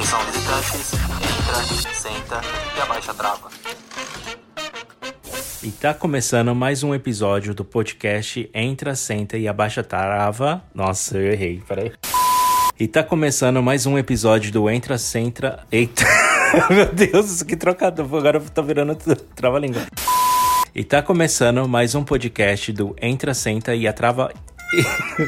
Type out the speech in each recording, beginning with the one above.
Atenção visitantes, entra, senta e abaixa a trava. E tá começando mais um episódio do podcast Entra, Senta e Abaixa a Trava. Nossa, eu errei, peraí. E tá começando mais um episódio do Entra, Senta... Eita, meu Deus, que trocado. Agora eu tô virando trava-língua. E tá começando mais um podcast do Entra, Senta e a Trava...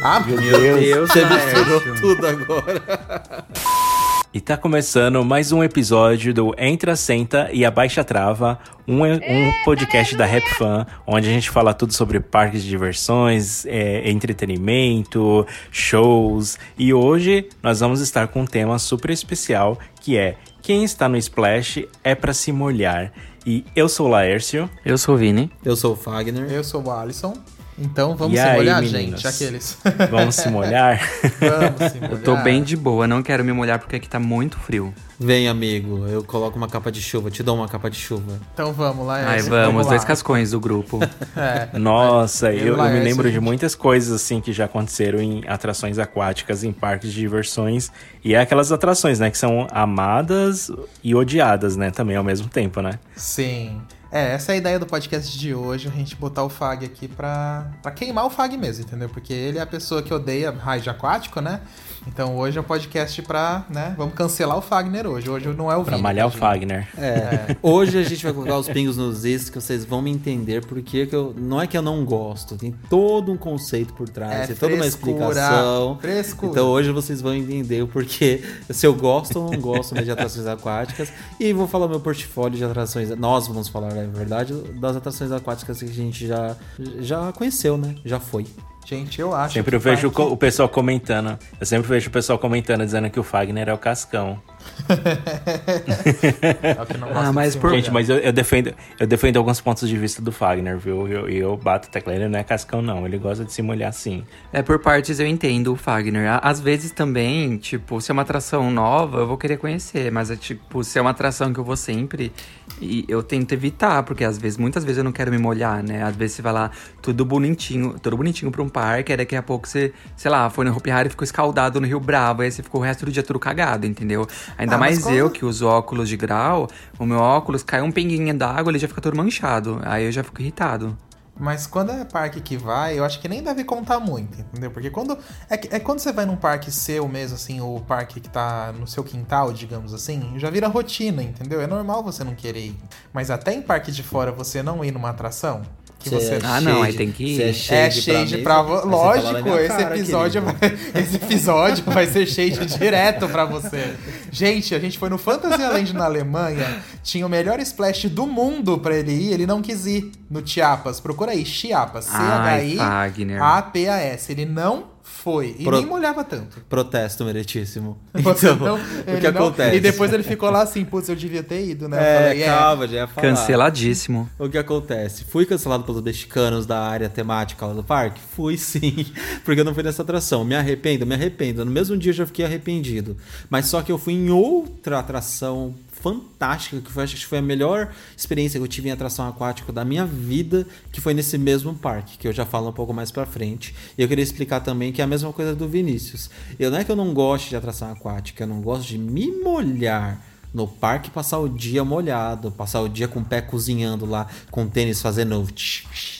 Ah, meu Deus, você misturou tudo agora. E tá começando mais um episódio do Entra, Senta e Abaixa a Trava, um, um podcast da Rap Fan, onde a gente fala tudo sobre parques de diversões, é, entretenimento, shows. E hoje nós vamos estar com um tema super especial que é Quem está no Splash é para se molhar. E eu sou o Laércio. Eu sou o Vini. Eu sou o Fagner. Eu sou o Alisson. Então vamos E se aí, molhar, meninos? gente, aqueles. Vamos se molhar? vamos se molhar. Eu tô bem de boa, não quero me molhar porque aqui tá muito frio. Vem, amigo, eu coloco uma capa de chuva, te dou uma capa de chuva. Então vamos lá. Ai, vamos, lá. dois cascões do grupo. É. Nossa, Eu eu, eu me lembro de gente. muitas coisas assim que já aconteceram em atrações aquáticas, em parques de diversões. E é aquelas atrações, né, que são amadas e odiadas, né, também ao mesmo tempo, né? Sim. É, essa é a ideia do podcast de hoje, a gente botar o Fag aqui pra, pra queimar o Fag mesmo, entendeu? Porque ele é a pessoa que odeia raio aquático, né? Então hoje é um podcast pra, né? Vamos cancelar o Fagner hoje. Hoje não é o Pra Vini, malhar o? Fagner. É, hoje a gente vai colocar os pingos nos is que vocês vão me entender porque que eu não é que eu não gosto, tem todo um conceito por trás, É tem toda uma frescura, explicação. frescura. Então hoje vocês vão entender o porquê se eu gosto ou não gosto né, de atrações aquáticas e vou falar meu portfólio de atrações. Nós vamos falar, na verdade, das atrações aquáticas que a gente já já conheceu, né? Já foi. Gente, eu acho Sempre eu vejo o pessoal comentando. Eu sempre vejo o pessoal comentando, dizendo que o Fagner é o Cascão. É Ah, mas por-. Gente, mas eu, eu defendo, eu defendo alguns pontos de vista do Fagner, viu? E eu, eu bato a tecla. Ele não é Cascão, não. Ele gosta de se molhar sim. É, por partes eu entendo o Fagner. Às vezes também, tipo, se é uma atração nova, eu vou querer conhecer. Mas é tipo, se é uma atração que eu vou sempre, e eu tento evitar, porque às vezes, muitas vezes eu não quero me molhar, né? Às vezes você vai lá, tudo bonitinho, tudo bonitinho pra um parque, aí daqui a pouco você, sei lá, foi no Hopi Hari e ficou escaldado no Rio Bravo, aí você ficou o resto do dia tudo cagado, entendeu? Ainda Ah, mais eu que uso óculos de grau, o meu óculos cai um pinguinho d'água, ele já fica todo manchado. Aí eu já fico irritado. Mas quando é parque que vai, eu acho que nem deve contar muito, entendeu? Porque quando. É, que- é quando você vai num parque seu mesmo, assim, o parque que tá no seu quintal, digamos assim, já vira rotina, entendeu? É normal você não querer ir. Mas até em parque de fora você não ir numa atração. Que você. Ah, não, aí tem que ir. Você É shade shade mim, pra na Lógico, esse cara, episódio, querido. vai, esse episódio vai ser shade direto pra você. Gente, a gente foi no Fantasyland na Alemanha, tinha o melhor splash do mundo pra ele ir, ele não quis ir no Chiapas. Procura aí, Chiapas, Ai, C-H-I Fagner. A-P-A-S. Ele não Foi. E Pro- nem molhava tanto. Protesto meritíssimo. Então, não- o que não- acontece? E depois ele ficou lá assim, putz, eu devia ter ido, né? É, falei, calma, já ia falar. Canceladíssimo. O que acontece? Fui cancelado pelos mexicanos da área temática lá do parque? Fui sim, porque eu não fui nessa atração. Me arrependo? Me arrependo. No mesmo dia eu já fiquei arrependido. Mas só que eu fui em outra atração fantástica, que foi, acho que foi a melhor experiência que eu tive em atração aquática da minha vida, que foi nesse mesmo parque, que eu já falo um pouco mais pra frente. E eu queria explicar também que é a mesma coisa do Vinícius. Eu não é que eu não gosto de atração aquática, eu não gosto de me molhar no parque passar o dia molhado, passar o dia com o pé cozinhando lá, com o tênis fazendo,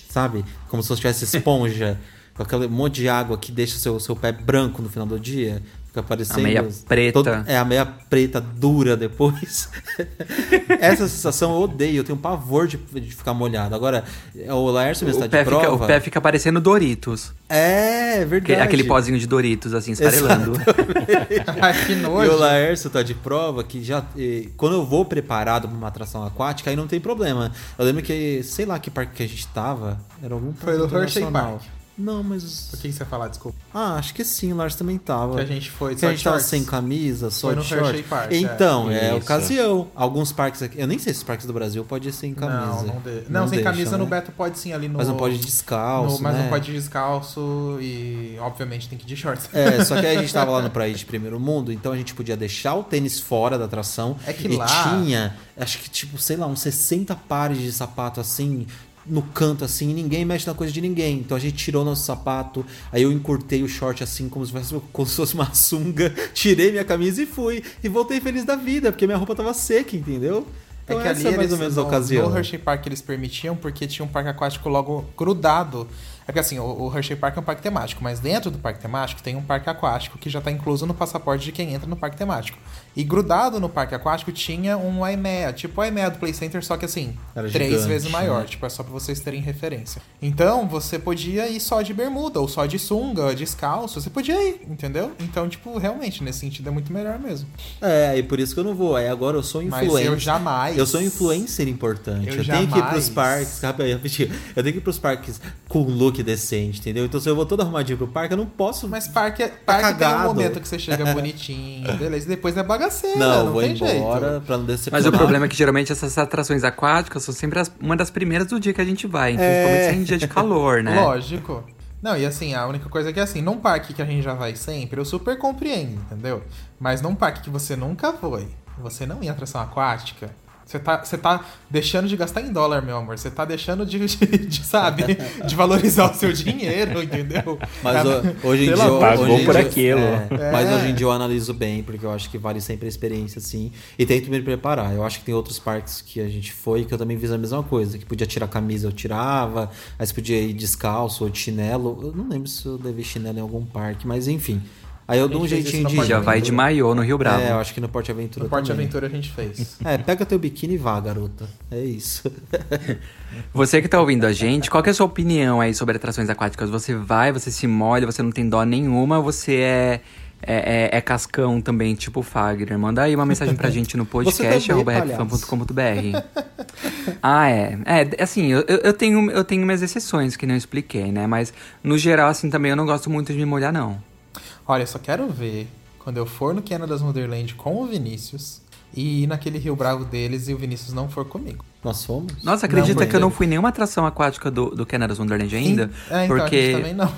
sabe? Como se você tivesse esponja, com aquele monte de água que deixa o seu, seu pé branco no final do dia. Fica parecendo. A meia preta. todo- é, a meia preta dura depois. Essa sensação eu odeio, eu tenho pavor de, de ficar molhado. Agora, o Laércio mesmo O está pé, de fica, prova. o pé fica parecendo Doritos. É, é verdade. Aquele pozinho de Doritos, assim, esfarelando. Ai, que E nojo. o Laércio tá de prova que já. Quando eu vou preparado pra uma atração aquática, aí não tem problema. Eu lembro que, sei lá que parque que a gente tava. Era algum Foi no parque Hershey. Park. Não, mas. O que que você ia falar? Desculpa. Ah, acho que sim, o Lars também tava. Que a gente foi Que só a gente tava shorts. sem camisa, só Foi no de short. Hershey Park, é. Então, é, Isso. ocasião. Alguns parques aqui. Eu nem sei se os parques do Brasil pode ir sem camisa. Não, não, de... não, sem deixa, camisa né? no Beto pode sim ali no. Mas não pode ir descalço. no- Mas né? não pode ir descalço e, obviamente, tem que ir de shorts. É, só que aí a gente tava lá no Praia de Primeiro Mundo, então a gente podia deixar o tênis fora da atração. É que e lá- tinha, acho que tipo, sei lá, uns 60 pares de sapato assim, no canto assim, ninguém mexe na coisa de ninguém. Então a gente tirou nosso sapato, aí eu encurtei o short assim, como se fosse, como se fosse uma sunga, tirei minha camisa e fui. E voltei feliz da vida, porque minha roupa tava seca, entendeu? Então é que essa ali é mais ou menos a no, ocasião. No Hershey Park eles permitiam porque tinha um parque aquático logo grudado. É porque assim, o, o Hershey Park é um parque temático, mas dentro do parque temático tem um parque aquático que já está incluso no passaporte de quem entra no parque temático. E grudado no parque aquático tinha um IMEA, tipo o IMEA do Play Center, só que assim, Era três gigante, vezes maior, né? tipo, é só pra vocês terem referência. Então, você podia ir só de bermuda, ou só de sunga, descalço, você podia ir, entendeu? Então, tipo, realmente, nesse sentido é muito melhor mesmo. É, e por isso que eu não vou. Aí agora eu sou Mas influencer. eu jamais. Eu sou influencer importante. Eu Eu, tenho que ir pros parques. Rapidinho. Eu tenho que ir pros parques com look decente, entendeu? Então se eu vou todo arrumadinho pro parque, eu não posso. Mas parque, é- parque tem um momento que você chega bonitinho, beleza, e depois é bagaceira, não, não, vou tem embora jeito. pra não decepcionar. Mas o problema é que geralmente essas atrações aquáticas são sempre as- uma das primeiras do dia que a gente vai, É. principalmente em dia de calor, né? Lógico. Não, e assim, a única coisa é que assim, num parque que a gente já vai sempre, eu super compreendo, entendeu? Mas num parque que você nunca foi, você não ia em atração aquática, você tá, você tá deixando de gastar em dólar, meu amor. Você tá deixando de, de- de, sabe, de valorizar o seu dinheiro, entendeu? Mas É, ho- hoje em dia. Pagou hoje por dia- aquilo. é, Mas hoje em dia eu analiso bem, porque eu acho que vale sempre a experiência, assim. E tento me preparar. Eu acho que tem outros parques que a gente foi que eu também fiz a mesma coisa. Que podia tirar a camisa, eu tirava. Aí você podia ir descalço ou de chinelo. Eu não lembro se eu levei chinelo em algum parque, mas enfim. Aí eu dou um jeitinho de. Já vai de maiô no Rio Bravo. É, eu acho que no Porte Aventura No Porte também. Aventura a gente fez. É, pega teu biquíni e vá, garota. É isso. Você que tá ouvindo a gente, qual que é a sua opinião aí sobre atrações aquáticas? Você vai, você se molha, você não tem dó nenhuma, você é, é, é- é cascão também, tipo o Fagner? Manda aí uma mensagem pra gente no podcast, também, arroba rapfan.com.br. Ah, é. É, assim, eu, eu eu tenho, eu tenho minhas exceções que não expliquei, né? Mas, no geral, assim, também eu não gosto muito de me molhar, não. Olha, eu só quero ver quando eu for no Canada's Wonderland com o Vinícius e ir naquele Rio Bravo deles e o Vinícius não for comigo. Nós fomos? Nossa, acredita Não, que eu não fui em nenhuma atração aquática do, do Canada's Wonderland ainda? É, então a porque. gente também não.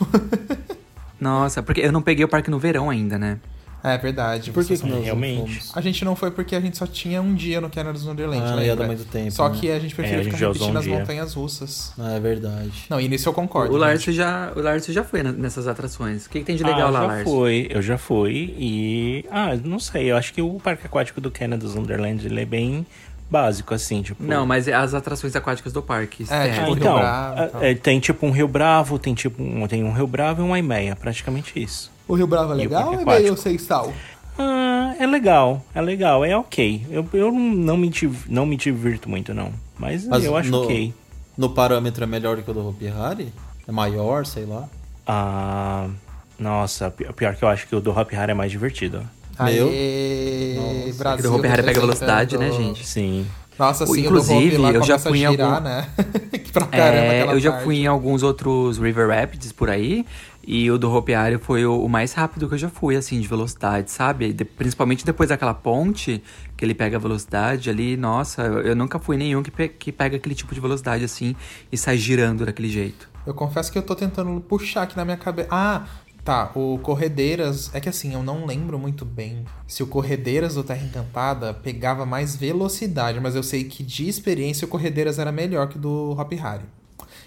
Nossa, porque eu não peguei o parque no verão ainda, né? É verdade. Por que, que nós não- realmente? fomos? A gente não foi porque a gente só tinha um dia no Canada's Wonderland, Ah, lembra? dar muito tempo, Só né? que a gente É, preferiu a gente ficar repetindo um as dia. montanhas russas. Ah, é verdade. Não, e nisso eu concordo. O gente. já, o Lárcio já foi nessas atrações. O que, que tem de legal ah, lá, já Lárcio? fui, eu já fui e ah, não sei, eu acho que o parque aquático do Canada's Wonderland ele é bem básico assim, tipo. Não, mas é as atrações aquáticas do parque. É. Ah, tipo, Rio então, Bravo e é, tem tipo um Rio Bravo, tem tipo um, tem um Rio Bravo e um Aimeia, praticamente isso. O Rio Bravo é o legal ou é meio sem sal? Ah, é legal, é legal, é ok. Eu, eu não, me, div- não me divirto muito, não. Mas, Mas eu acho no- ok. No parâmetro é melhor do que o do Hopi Hari? É maior, sei lá. Ah, nossa, pi- pior que eu acho que o do Hop Hari é mais divertido. Meu. Brasil. Porque do Hopi Hari pega velocidade, né, gente? Sim. Nossa, sim, Inclusive, o do Hopi lá eu já fui em a girar, algum- né? pra caramba É, eu já parte. fui em alguns outros River Rapids por aí. E o do Hopiário foi o, o mais rápido que eu já fui, assim, de velocidade, sabe? De- principalmente depois daquela ponte, que ele pega a velocidade ali. Nossa, eu, eu nunca fui nenhum que, pe- que pega aquele tipo de velocidade, assim, e sai girando daquele jeito. Eu confesso que eu tô tentando puxar aqui na minha cabeça. Ah, tá. O Corredeiras. É que assim, eu não lembro muito bem se o Corredeiras do Terra Encantada pegava mais velocidade, mas eu sei que de experiência o Corredeiras era melhor que do Hop Harry.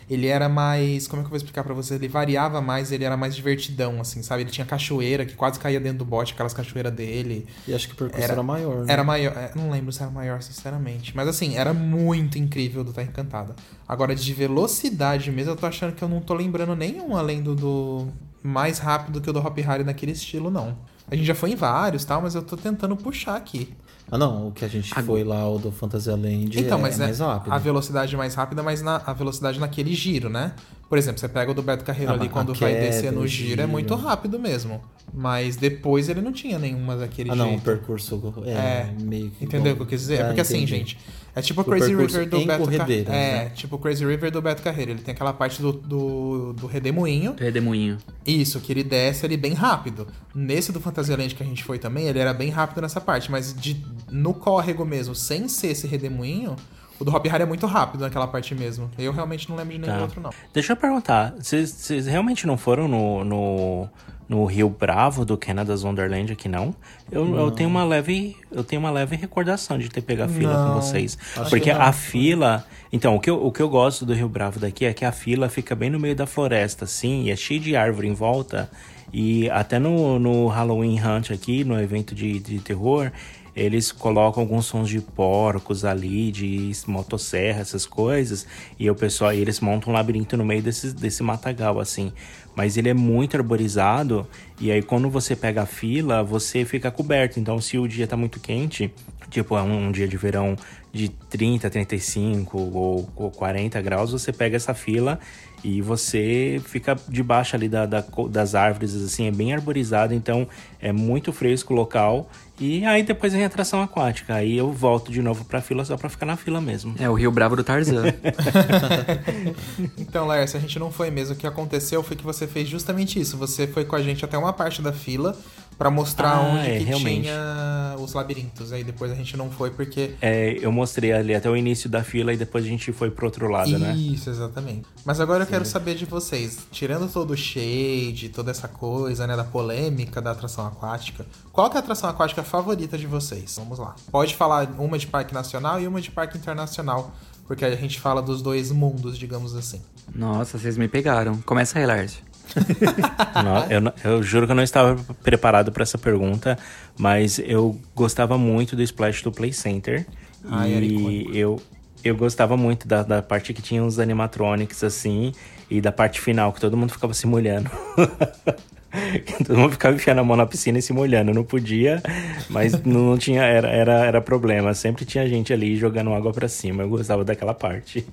Ele era mais. Como é que eu vou explicar pra vocês? Ele variava mais, ele era mais divertidão, assim, sabe? Ele tinha cachoeira que quase caía dentro do bote, aquelas cachoeiras dele. E acho que o percurso Era- era, maior, né? Era maior. é, Não lembro se era maior, sinceramente. Mas assim, era muito incrível do Terra Encantada. Agora, de velocidade mesmo, eu tô achando que eu não tô lembrando nenhum além do, do mais rápido que o do Hop Harry naquele estilo, não. A gente já foi em vários, tal, mas eu tô tentando puxar aqui. Ah, não. O que a gente foi lá, o do Fantasia Land, Então, é, mas é mais rápido. a velocidade mais rápida, mas na, a velocidade naquele giro, né? Por exemplo, você pega o do Beto Carreiro Ah, ali quando vai queda, descer no o giro, é giro. muito rápido mesmo. Mas depois ele não tinha nenhuma daquele Ah, não. O jeito. percurso é, É, meio que... Entendeu o que eu quis dizer? Ah, Porque assim, entendi. gente, é tipo o Crazy River do Beto Carreiro. É, né? tipo o Crazy River do Beto Carreiro. Ele tem aquela parte do, do, do Redemoinho. Redemoinho. Isso, que ele desce ali bem rápido. Nesse do Fantasyland que a gente foi também, ele era bem rápido nessa parte. Mas de, no córrego mesmo, sem ser esse Redemoinho, o do Hop Harry é muito rápido naquela parte mesmo. Eu realmente não lembro de nenhum Tá. outro, não. Deixa eu perguntar, vocês realmente não foram no, no, no Rio Bravo do Canada's Wonderland aqui, não? Eu, eu tenho uma leve. Eu tenho uma leve recordação de ter pegado fila Não, com vocês. acho Porque que não. a fila. Então, o que, eu, o que eu gosto do Rio Bravo daqui é que a fila fica bem no meio da floresta, assim, e é cheio de árvore em volta. E até no, no Halloween Hunt aqui, no evento de, de terror, eles colocam alguns sons de porcos ali, de motosserra, essas coisas. E o pessoal, e eles montam um labirinto no meio desse, desse matagal, assim. Mas ele é muito arborizado. E aí, quando você pega a fila, você fica coberto. Então, se o dia tá muito quente, tipo, é um, um dia de verão de 30, 35 ou, ou 40 graus, você pega essa fila e você fica debaixo ali da, da das árvores, assim, é bem arborizado, então é muito fresco o local. E aí depois vem a atração aquática. Aí eu volto de novo pra fila só pra ficar na fila mesmo. É o Rio Bravo do Tarzan. Então, Laércio, a gente não foi mesmo. O que aconteceu foi que você fez justamente isso. Você foi com a gente até uma parte da fila pra mostrar Ah, onde é, que realmente. tinha os labirintos. Aí depois a gente não foi porque É, eu mostrei ali até o início da fila e depois a gente foi pro outro lado, né? Isso, exatamente. Mas agora eu quero saber de vocês, tirando todo o shade, toda essa coisa, né, da polêmica da atração aquática, qual que é a atração aquática favorita de vocês? Vamos lá. Pode falar uma de parque nacional e uma de parque internacional, porque aí a gente fala dos dois mundos, digamos assim. Nossa, vocês me pegaram. Começa aí, Lárcio. Não, eu, eu juro que eu não estava preparado para essa pergunta, mas eu gostava muito do Splash do Play Center. Ah, e eu, eu gostava muito da, da parte que tinha os animatronics, assim, e da parte final, que todo mundo ficava se molhando. todo mundo ficava enfiando a mão na piscina e se molhando. Não podia, mas não, tinha, era, era, era problema. Sempre tinha gente ali jogando água pra cima. Eu gostava daquela parte.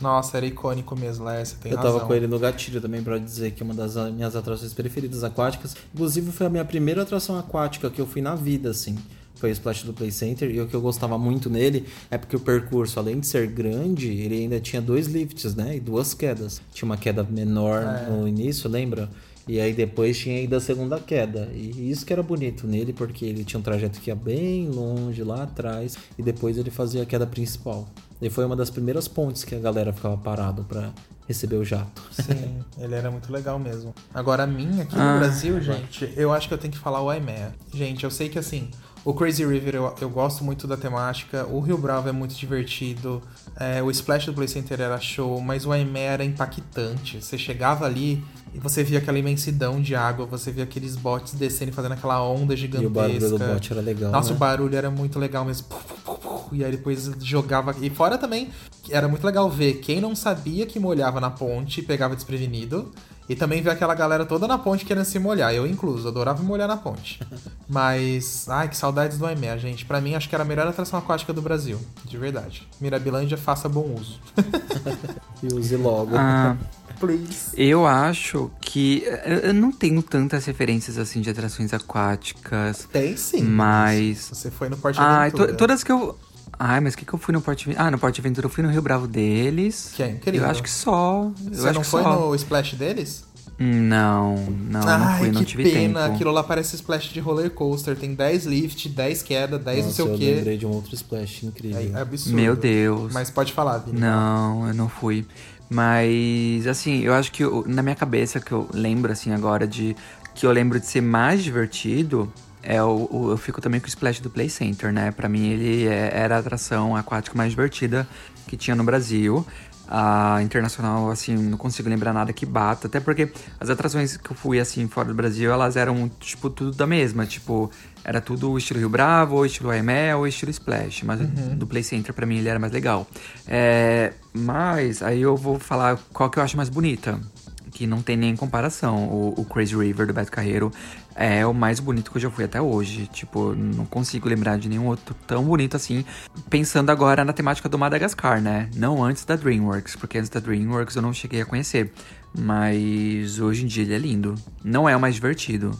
Nossa, era icônico mesmo, Léo, você tem Eu razão. tava com ele no gatilho também pra dizer que uma das minhas atrações preferidas aquáticas, inclusive foi a minha primeira atração aquática que eu fui na vida, assim. Foi o Splash do Play Center e o que eu gostava muito nele é porque o percurso, além de ser grande, ele ainda tinha dois lifts, né? E duas quedas. Tinha uma queda menor É. no início, lembra? E aí depois tinha ainda a segunda queda. E isso que era bonito nele, porque ele tinha um trajeto que ia bem longe lá atrás e depois ele fazia a queda principal. E foi uma das primeiras pontes que a galera ficava parado pra receber o jato. Sim, ele era muito legal mesmo. Agora, a minha aqui Ah, no Brasil, gente, eu acho que eu tenho que falar o Aimea. Gente, eu sei que assim, o Crazy River eu, eu gosto muito da temática, o Rio Bravo é muito divertido, é, o Splash do Play Center era show, mas o Aimea era impactante. Você chegava ali e você via aquela imensidão de água, você via aqueles botes descendo e fazendo aquela onda E gigantesca. o barulho do bote era legal. Nossa, né? o barulho era muito legal mesmo. E aí depois jogava. E fora também, era muito legal ver quem não sabia que molhava na ponte e pegava desprevenido. E também ver aquela galera toda na ponte querendo se molhar. Eu incluso, adorava me molhar na ponte. Mas, ai, que saudades do Aimea, gente. Pra mim, acho que era a melhor atração aquática do Brasil. De verdade. Mirabilândia, faça bom uso. E use logo. Ah, Please. eu acho que. Eu não tenho tantas referências assim de atrações aquáticas. Tem sim. Mas. Você foi no Porte Ah, Aventura. to- todas que eu. Ai, mas o que, que eu fui no Porte Ah, no Porte Aventura eu fui no Rio Bravo deles. Que é incrível. Eu acho que só. Eu Você acho não que foi só. no splash deles? Não, não, não Ai, fui, não que tive pena. tempo. Aquilo lá parece splash de roller coaster. Tem 10 lift, 10 queda, 10 não Nossa, sei o eu quê. lembrei de um outro splash incrível. É, é absurdo. Meu Deus. Mas pode falar, Vini. Não, eu não fui. Mas, assim, eu acho que eu- na minha cabeça que eu lembro, assim, agora de. Que eu lembro de ser mais divertido. É o, o- eu fico também com o Splash do Play Center, né? Pra mim, ele é- era a atração aquática mais divertida que tinha no Brasil. A internacional, assim, não consigo lembrar nada que bata. Até porque as atrações que eu fui, assim, fora do Brasil, elas eram, tipo, tudo da mesma. Tipo, era tudo estilo Rio Bravo, ou estilo AME, ou estilo Splash. Mas do Play Center, pra mim, ele era mais legal. É, mas, aí eu vou falar qual que eu acho mais bonita. Que não tem nem comparação. O, o Crazy River do Beto Carreiro é o mais bonito que eu já fui até hoje. Tipo, não consigo lembrar de nenhum outro tão bonito assim. Pensando agora na temática do Madagascar, né? Não antes da DreamWorks, porque antes da DreamWorks eu não cheguei a conhecer. Mas hoje em dia ele é lindo. Não é o mais divertido.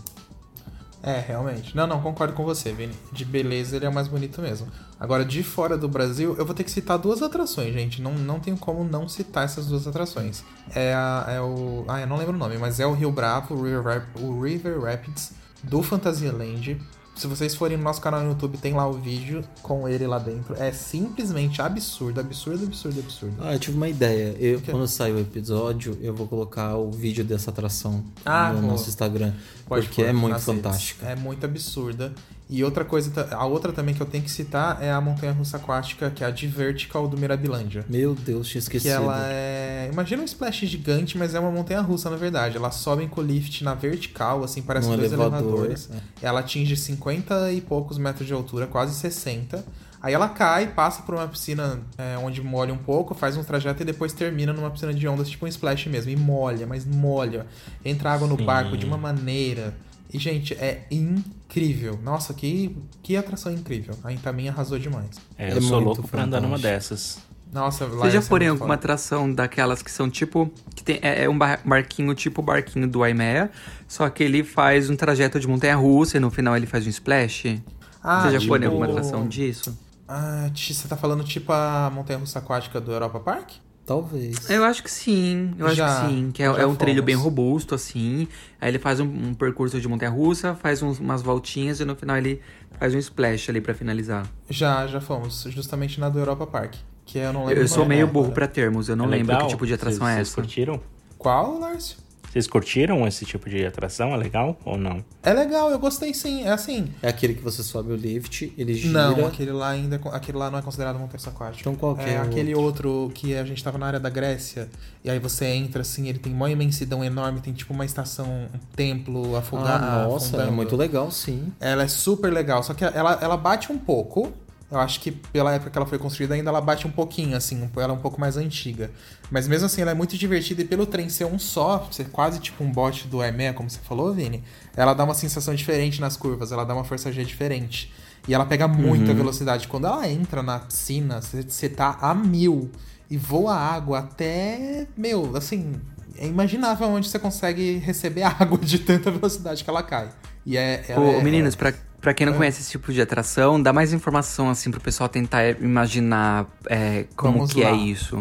É, realmente. Não, não, concordo com você, Vini. De beleza ele é o mais bonito mesmo. Agora, de fora do Brasil, eu vou ter que citar duas atrações, gente. Não, não tenho como não citar essas duas atrações. É, a- é o. Ah, eu não lembro o nome, mas é o Rio Bravo, o River, o River Rapids do Fantasyland. Se vocês forem no nosso canal no YouTube, tem lá o vídeo com ele lá dentro. É simplesmente absurdo, absurdo, absurdo, absurdo. Ah, eu tive uma ideia. Eu, quando sair o episódio, eu vou colocar o vídeo dessa atração Ah, no boa. nosso Instagram. Pode porque pôr é muito fantástica. É muito absurda. E outra coisa, a outra também que eu tenho que citar é a montanha russa aquática, que é a de Vertical do Mirabilândia. Meu Deus, tinha Que esquecido. ela é. Imagina um splash gigante, mas é uma montanha russa, na verdade. Ela sobe com o lift na vertical, assim, parece Num dois elevador, elevadores. é. Ela atinge 50 e poucos metros de altura, quase 60. Aí ela cai, passa por uma piscina é, onde molha um pouco, faz um trajeto e depois termina numa piscina de ondas, tipo um splash mesmo. E molha, mas molha. Entra água no Sim. barco de uma maneira. E, gente, é incrível. Nossa, que, que atração incrível. A Intamin arrasou demais. É, É eu sou muito louco pra andar numa fantástico. dessas. Nossa, lá Vocês já foram em alguma foda. atração daquelas que são tipo. que tem, é, é um bar- barquinho tipo o barquinho do Aimea, só que ele faz um trajeto de montanha russa e no final ele faz um splash? Ah, Vocês já tipo- foram em alguma atração disso? Ah, você tá falando tipo a montanha russa aquática do Europa Park? Talvez. Eu acho que sim, eu Já, acho que sim. Que é, é um trilho bem robusto, assim. Aí ele faz um, um percurso de montanha russa, faz uns- umas voltinhas e no final ele faz um splash ali pra finalizar. Já, já fomos, justamente na do Europa Park. Que eu não lembro. eu sou meio burro pra termos, eu não É lembro legal? que tipo de atração vocês, é Vocês essa. curtiram? Qual, Lárcio? Vocês curtiram esse tipo de atração? É legal ou não? É legal, eu gostei sim. É assim. É aquele que você sobe o lift, ele gira. Não, aquele lá ainda. é Aquele lá não é considerado montanha russa aquática. Então qual que é é aquele outro que a gente tava na área da Grécia. E aí você entra assim, ele tem uma imensidão enorme, tem tipo uma estação, um templo afogado. Ah, nossa, é muito legal, sim. Ela é super legal, só que ela, ela bate um pouco. Eu acho que pela época que ela foi construída ainda ela bate um pouquinho, assim, ela é um pouco mais antiga. Mas mesmo assim, ela é muito divertida e pelo trem ser um só, ser quase tipo um bote do EMEA, como você falou, Vini, ela dá uma sensação diferente nas curvas, ela dá uma força G diferente. E ela pega muita velocidade. Quando ela entra na piscina, você tá a mil e voa água até. Meu, assim. É imaginável onde você consegue receber água de tanta velocidade que ela cai. E é. Ô, é- meninos, pra, pra quem não É. conhece esse tipo de atração, dá mais informação assim pro pessoal tentar imaginar é, como Vamos que é lá. isso.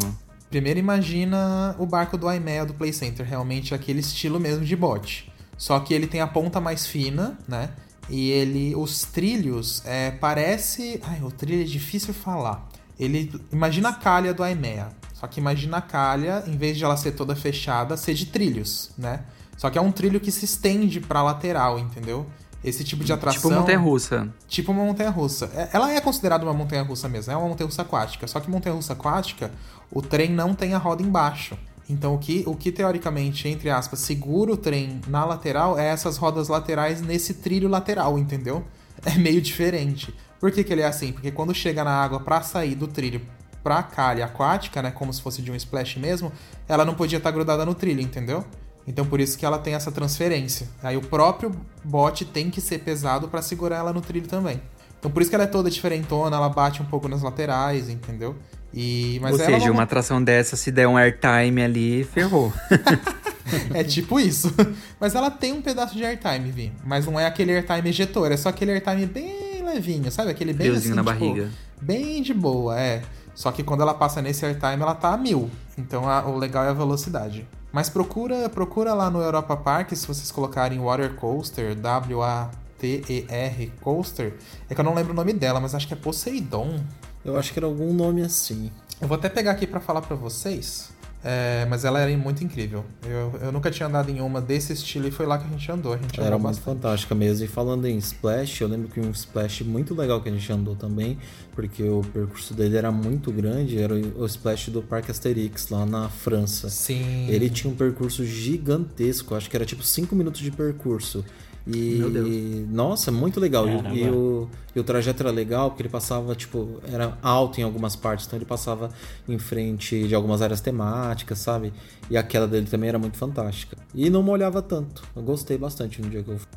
Primeiro imagina o barco do Aimea do Play Center, realmente aquele estilo mesmo de bote. Só que ele tem a ponta mais fina, né? E ele, os trilhos, é, parece, ai, o trilho é difícil falar. Ele imagina a calha do Aimea, só que imagina a calha, em vez de ela ser toda fechada, ser de trilhos, né? Só que é um trilho que se estende pra lateral, entendeu? Esse tipo de atração. Tipo montanha russa. Tipo uma montanha russa. É- Ela é considerada uma montanha russa mesmo, é uma montanha russa aquática. Só que montanha russa aquática, o trem não tem a roda embaixo. Então o que, o que teoricamente, entre aspas, segura o trem na lateral é essas rodas laterais nesse trilho lateral, entendeu? É meio diferente. Por que, que ele é assim? Porque quando chega na água pra sair do trilho pra calha aquática, né? Como se fosse de um splash mesmo, ela não podia estar grudada no trilho, entendeu? Então por isso que ela tem essa transferência. Aí o próprio bote tem que ser pesado pra segurar ela no trilho também. Então por isso que ela é toda diferentona, ela bate um pouco nas laterais, entendeu? E mas Ou seja, não- uma atração dessa, se der um airtime ali, ferrou. é tipo isso. Mas ela tem um pedaço de airtime, Vi. Mas não é aquele airtime ejetor, é só aquele airtime bem levinho, sabe? Aquele bem Friozinho assim, na tipo, barriga. bem de boa, é. Só que quando ela passa nesse airtime, ela tá a mil. Então a- o legal é a velocidade. Mas procura, procura lá no Europa Park, se vocês colocarem Water Coaster, W-A-T-E-R Coaster. É que eu não lembro o nome dela, mas acho que é Poseidon. Eu acho que era algum nome assim. Eu vou até pegar aqui pra falar pra vocês. É, mas ela era muito incrível. Eu, eu nunca tinha andado em uma desse estilo e foi lá que a gente andou. A gente Era muito fantástica mesmo. E falando em Splash, eu lembro que um Splash muito legal que a gente andou também, porque o percurso dele era muito grande, era o Splash do Parque Asterix, lá na França. Sim. Ele tinha um percurso gigantesco, acho que era tipo 5 minutos de percurso. E, Meu Deus. nossa, muito legal. E, Caramba. e o, e o trajeto era legal porque ele passava, tipo, era alto em algumas partes, então ele passava em frente de algumas áreas temáticas, sabe? E a queda dele também era muito fantástica. E não molhava tanto. Eu gostei bastante no dia que eu fui.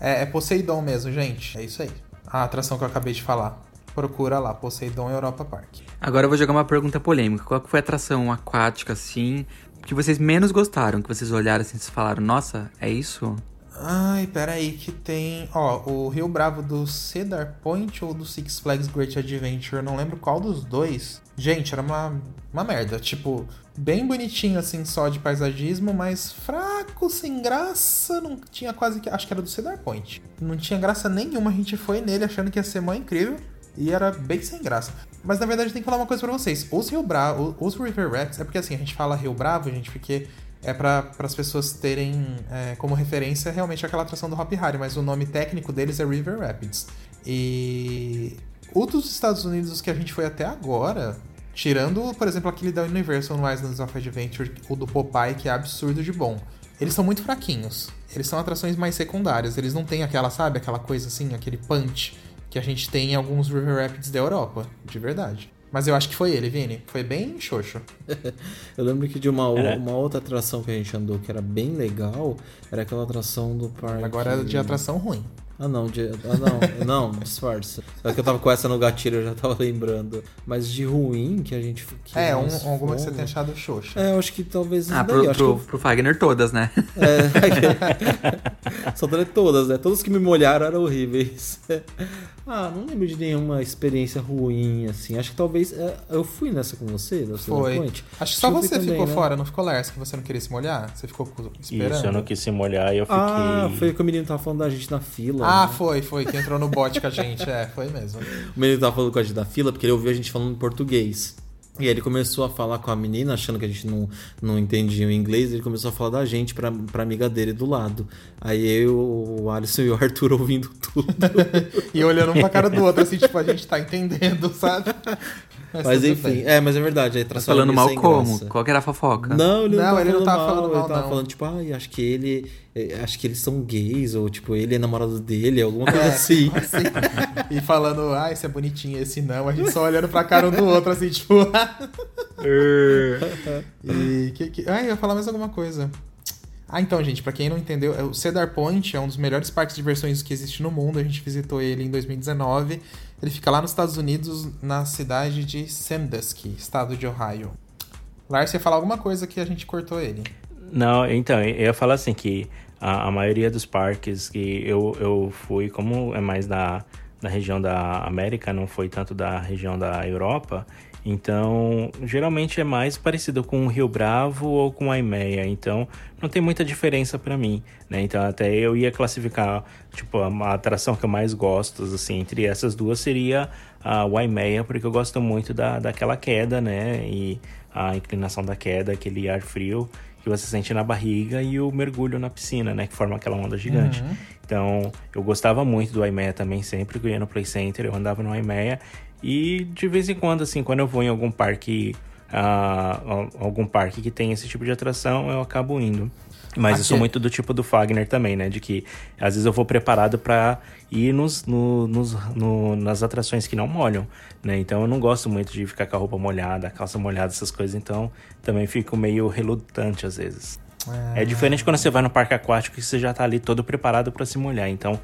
É, é Poseidon mesmo, gente. É isso aí. A atração que eu acabei de falar. Procura lá, Poseidon Europa Park. Agora eu vou jogar uma pergunta polêmica. Qual foi a atração aquática, assim, que vocês menos gostaram? Que vocês olharam assim e falaram, nossa, é isso? Ai, peraí, que tem. Ó, o Rio Bravo do Cedar Point ou do Six Flags Great Adventure, eu não lembro qual dos dois. Gente, era uma, uma merda. Tipo, bem bonitinho assim, só de paisagismo, mas fraco, sem graça. Não tinha quase que. Acho que era do Cedar Point. Não tinha graça nenhuma. A gente foi nele achando que ia ser mó incrível. E era bem sem graça. Mas na verdade tem que falar uma coisa pra vocês. Os Rio Bravo, os River Rapids, é porque assim, a gente fala Rio Bravo, gente, porque é para as pessoas terem é, como referência realmente aquela atração do Hop Harry, mas o nome técnico deles é River Rapids. E o dos Estados Unidos, os que a gente foi até agora, tirando, por exemplo, aquele da Universal no Islands of Adventure, o do Popeye, que é absurdo de bom. Eles são muito fraquinhos. Eles são atrações mais secundárias. Eles não têm aquela, sabe, aquela coisa assim, aquele punch que a gente tem em alguns River Rapids da Europa, de verdade. Mas eu acho que foi ele, Vini. Foi bem xoxo. Eu lembro que de uma, É. uma outra atração que a gente andou que era bem legal, era aquela atração do parque. Agora é de atração ruim. Ah não, de, ah não, não, disfarça. É que eu tava com essa no gatilho, eu já tava lembrando. Mas de ruim que a gente. Que é, um, alguma que você tenha achado xoxa. É, eu acho que talvez. Ah, daí, pro, acho pro, que pro Fagner todas, né? É. Só todas, né? Todos que me molharam eram horríveis. Ah, não lembro de nenhuma experiência ruim, assim. Acho que talvez. é, eu fui nessa com você, da Cedar Foi. Point. Acho que só você também, ficou né? fora, não ficou Lars, que você não queria se molhar? Você ficou esperando? Isso, eu não quis se molhar e eu fiquei. Ah, foi que o menino tava falando da gente na fila. Ah, né? foi, foi, que entrou no bote com a gente. É, foi mesmo. O menino tava falando com a gente na fila porque ele ouviu a gente falando em português. E ele começou a falar com a menina, achando que a gente não, não entendia o inglês, ele começou a falar da gente pra, pra amiga dele do lado. Aí eu, o Alisson e o Arthur ouvindo tudo. E olhando um pra cara do outro, assim, tipo, a gente tá entendendo, sabe? Mas enfim, é, mas é verdade, a Tá atração falando é mal como? graça. Qual que era a fofoca? Não, ele não, Não, ele não falando tava mal, falando mal, ele tava não. falando, tipo, ai, acho que ele. eh, Acho que eles são gays, ou tipo, ele é namorado dele, alguma coisa É, assim. assim. E falando, ah, esse é bonitinho, esse não. A gente só olhando pra cara um do outro, assim, tipo. e que, que... Ah, eu ia falar mais alguma coisa. Ah, então, gente, pra quem não entendeu, é o Cedar Point é um dos melhores parques de diversões que existe no mundo. A gente visitou ele em 2019. Ele fica lá nos Estados Unidos, na cidade de Sandusky, estado de Ohio. Lars ia falar alguma coisa que a gente cortou ele. Não, então, eu ia falar assim que a, a maioria dos parques que eu, eu fui, como é mais da, da região da América, não foi tanto da região da Europa, então geralmente é mais parecido com o Rio Bravo ou com a Imeia, então não tem muita diferença pra mim, né? Então até eu ia classificar, tipo, a, atração que eu mais gosto, assim, entre essas duas seria a Waimeia, porque eu gosto muito da, daquela queda, né? E a inclinação da queda, aquele ar frio que você sente na barriga e o mergulho na piscina, né? Que forma aquela onda gigante. Então, eu gostava muito do Aimeia também, sempre que eu ia no Play Center, eu andava no Aimeia. E de vez em quando, assim, quando eu vou em algum parque, ah, algum parque que tem esse tipo de atração, eu acabo indo. Mas eu sou Aqui- muito do tipo do Fagner também, né? De que às vezes eu vou preparado pra ir nos, no- nos, no- nas atrações que não molham, né? Então eu não gosto muito de ficar com a roupa molhada, a calça molhada, essas coisas. Então também fico meio relutante às vezes. É diferente quando você vai no parque aquático que você já tá ali todo preparado pra se molhar. Então,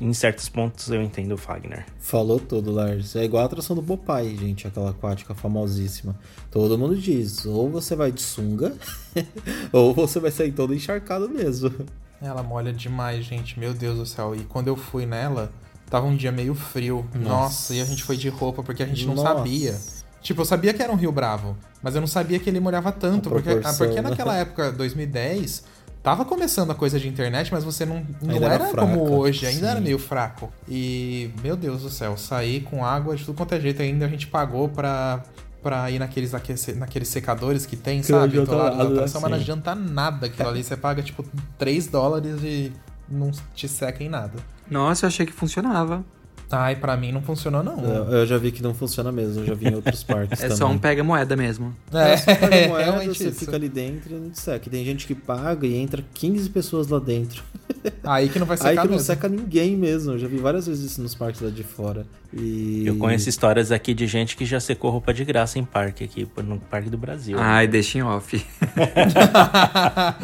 em certos pontos eu entendo o Fagner. Falou tudo, Lars. É igual a atração do Popeye, gente, aquela aquática famosíssima. Todo mundo diz, ou você vai de sunga, ou você vai sair todo encharcado mesmo. Ela molha demais, gente. Meu Deus do céu. E quando eu fui nela, Tava um dia meio frio. Nossa, e a gente foi de roupa porque a gente não Nossa. sabia. Tipo, eu sabia que era um rio bravo, mas eu não sabia que ele molhava tanto. Porque, ah, porque né? naquela época, 2010, tava começando a coisa de internet, mas você não, não Ainda era era, como hoje, ainda era sim. meio fraco. E, meu Deus do céu, sair com água de tudo quanto é jeito. Ainda a gente pagou pra, pra ir naqueles, naqueles secadores que tem, Que sabe? atração, mas não adianta nada aquilo ali. Você paga, tipo, 3 dólares e não te seca em nada. Nossa, eu achei que funcionava. Ai, pra mim não funcionou, não. Eu eu já vi que não funciona mesmo, eu já vi em outros parques É também. só um pega-moeda mesmo. É, Você paga é moeda, realmente você isso. fica ali dentro e não te seca. E Tem gente que paga e entra 15 pessoas lá dentro. Aí que não vai secar Aí que não mesmo. seca ninguém mesmo. Eu já vi várias vezes isso nos parques lá de fora. E... Eu conheço histórias aqui de gente que já secou roupa de graça em parque aqui, no Parque do Brasil. Ai, deixa em off.